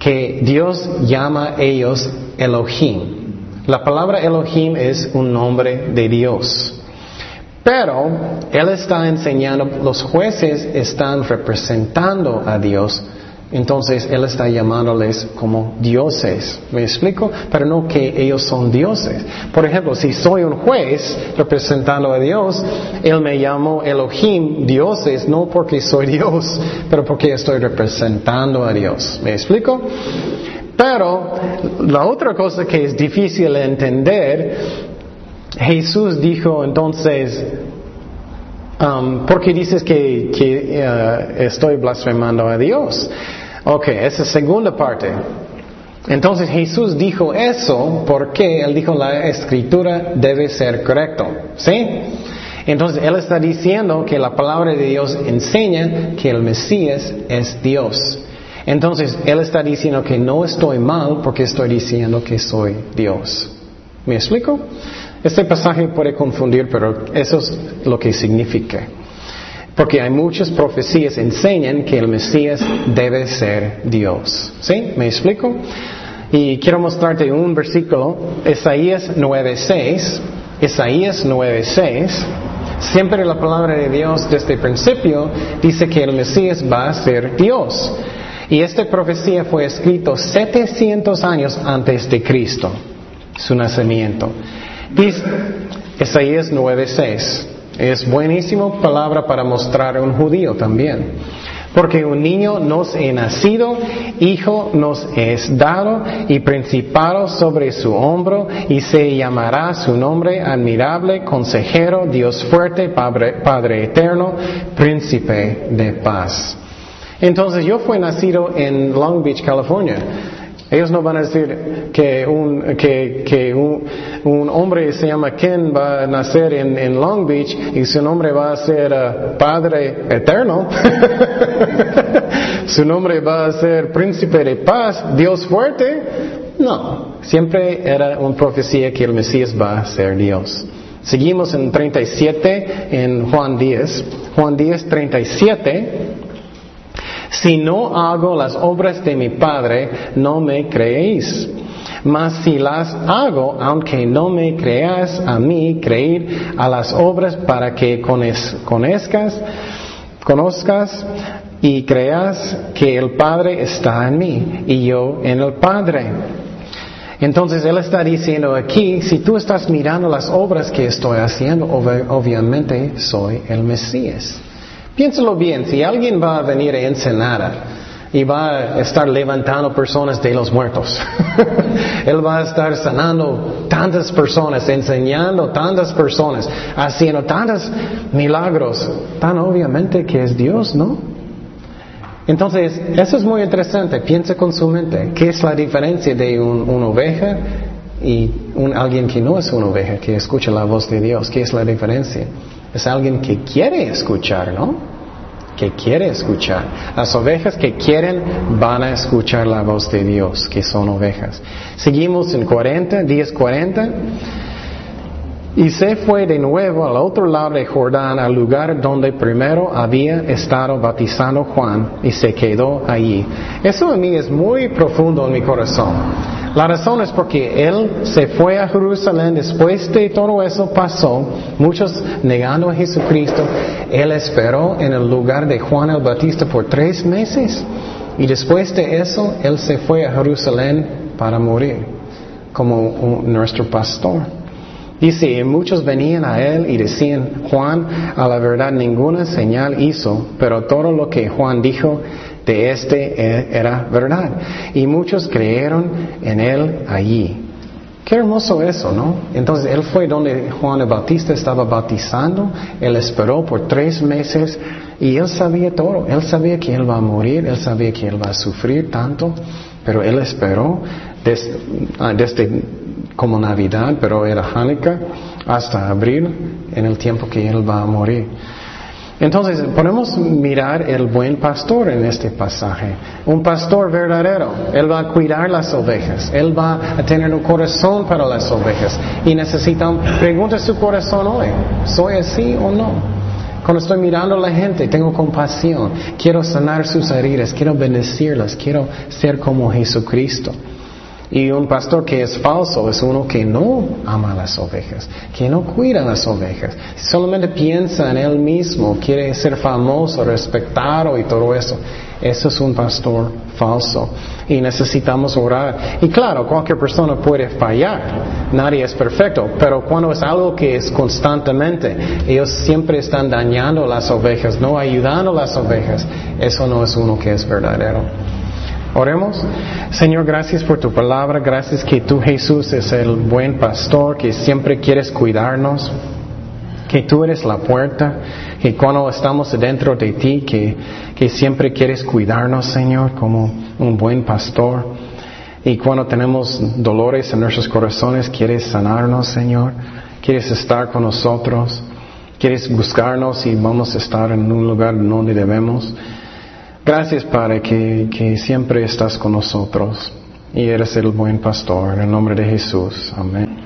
que Dios llama a ellos Elohim. La palabra Elohim es un nombre de Dios. Pero Él está enseñando, los jueces están representando a Dios entonces Él está llamándoles como dioses. ¿Me explico? Pero no que ellos son dioses. Por ejemplo, si soy un juez representando a Dios, Él me llamó Elohim, dioses, no porque soy Dios, pero porque estoy representando a Dios. ¿Me explico? Pero la otra cosa que es difícil de entender, Jesús dijo entonces, um, ¿por qué dices que, uh, estoy blasfemando a Dios? Ok, esa es segunda parte. Entonces Jesús dijo eso porque él dijo la escritura debe ser correcto. ¿Sí? Entonces Él está diciendo que la palabra de Dios enseña que el Mesías es Dios. Entonces Él está diciendo que no estoy mal porque estoy diciendo que soy Dios. ¿Me explico? Este pasaje puede confundir, pero eso es lo que significa. Porque hay muchas profecías que enseñan que el Mesías debe ser Dios. ¿Sí? ¿Me explico? Y quiero mostrarte un versículo, Isaías 9.6. Isaías 9.6. Siempre la palabra de Dios desde el principio dice que el Mesías va a ser Dios. Y esta profecía fue escrito 700 años antes de Cristo, su nacimiento. Dice Isaías 9:6. Es buenísima palabra para mostrar a un judío también. Porque un niño nos es nacido, hijo nos es dado y principado sobre su hombro y se llamará su nombre admirable, consejero, Dios fuerte, Padre, Padre eterno, príncipe de paz. Entonces yo fui nacido en Long Beach, California. Ellos no van a decir que un, que, un, hombre se llama Ken va a nacer en, Long Beach y su nombre va a ser uh, Padre Eterno. su nombre va a ser Príncipe de Paz, Dios fuerte. No, siempre era una profecía que el Mesías va a ser Dios. Seguimos en 37 en Juan 10. Juan 10, 37. Si no hago las obras de mi Padre, no me creéis. Mas si las hago, aunque no me creas a mí, creer a las obras para que conozcas, conozcas y creas que el Padre está en mí y yo en el Padre. Entonces Él está diciendo aquí, si tú estás mirando las obras que estoy haciendo, obviamente soy el Mesías. Piénsalo bien, si alguien va a venir a Ensenada y va a estar levantando personas de los muertos, Él va a estar sanando tantas personas, enseñando tantas personas, haciendo tantos milagros, tan obviamente que es Dios, ¿no? Entonces, eso es muy interesante. Piensa con su mente. ¿Qué es la diferencia de una oveja y alguien que no es una oveja, que escucha la voz de Dios? ¿Qué es la diferencia? Es alguien que quiere escuchar, ¿no? Que quiere escuchar. Las ovejas que quieren van a escuchar la voz de Dios, que son ovejas. Seguimos en 40, 10, 40. Y se fue de nuevo al otro lado de Jordán, al lugar donde primero había estado bautizando Juan, y se quedó allí. Eso a mí es muy profundo en mi corazón. La razón es porque él se fue a Jerusalén después de todo eso pasó, muchos negando a Jesucristo, él esperó en el lugar de Juan el Bautista por tres meses y después de eso él se fue a Jerusalén para morir como nuestro pastor. Dice, muchos venían a él y decían, Juan a la verdad ninguna señal hizo, pero todo lo que Juan dijo de este e, era verdad. Y muchos creyeron en él allí. Qué hermoso eso, ¿no? Entonces él fue donde Juan el Bautista estaba bautizando, él esperó por tres meses y él sabía todo, él sabía que él va a morir, él sabía que él va a sufrir tanto, pero él esperó desde, ah, desde como Navidad, pero era Hanukkah, hasta abril, en el tiempo que él va a morir. Entonces, podemos mirar el buen pastor en este pasaje. Un pastor verdadero. Él va a cuidar las ovejas. Él va a tener un corazón para las ovejas. Y necesitan, pregunta su corazón hoy. ¿Soy así o no? Cuando estoy mirando a la gente, tengo compasión. Quiero sanar sus heridas. Quiero bendecirlas. Quiero ser como Jesucristo. Y un pastor que es falso es uno que no ama las ovejas, que no cuida las ovejas, solamente piensa en él mismo, quiere ser famoso, respetado y todo eso. Eso es un pastor falso. Y necesitamos orar. Y claro, cualquier persona puede fallar. Nadie es perfecto. Pero cuando es algo que es constantemente, ellos siempre están dañando las ovejas, no ayudando las ovejas. Eso no es uno que es verdadero. Oremos. Señor, gracias por tu palabra. Gracias que tú, Jesús, es el buen pastor que siempre quieres cuidarnos. Que tú eres la puerta. Que cuando estamos dentro de ti, que, que siempre quieres cuidarnos, Señor, como un buen pastor. Y cuando tenemos dolores en nuestros corazones, quieres sanarnos, Señor. Quieres estar con nosotros. Quieres buscarnos y vamos a estar en un lugar donde debemos. Gracias, Padre, que, que siempre estás con nosotros y eres el buen pastor. En el nombre de Jesús. Amén.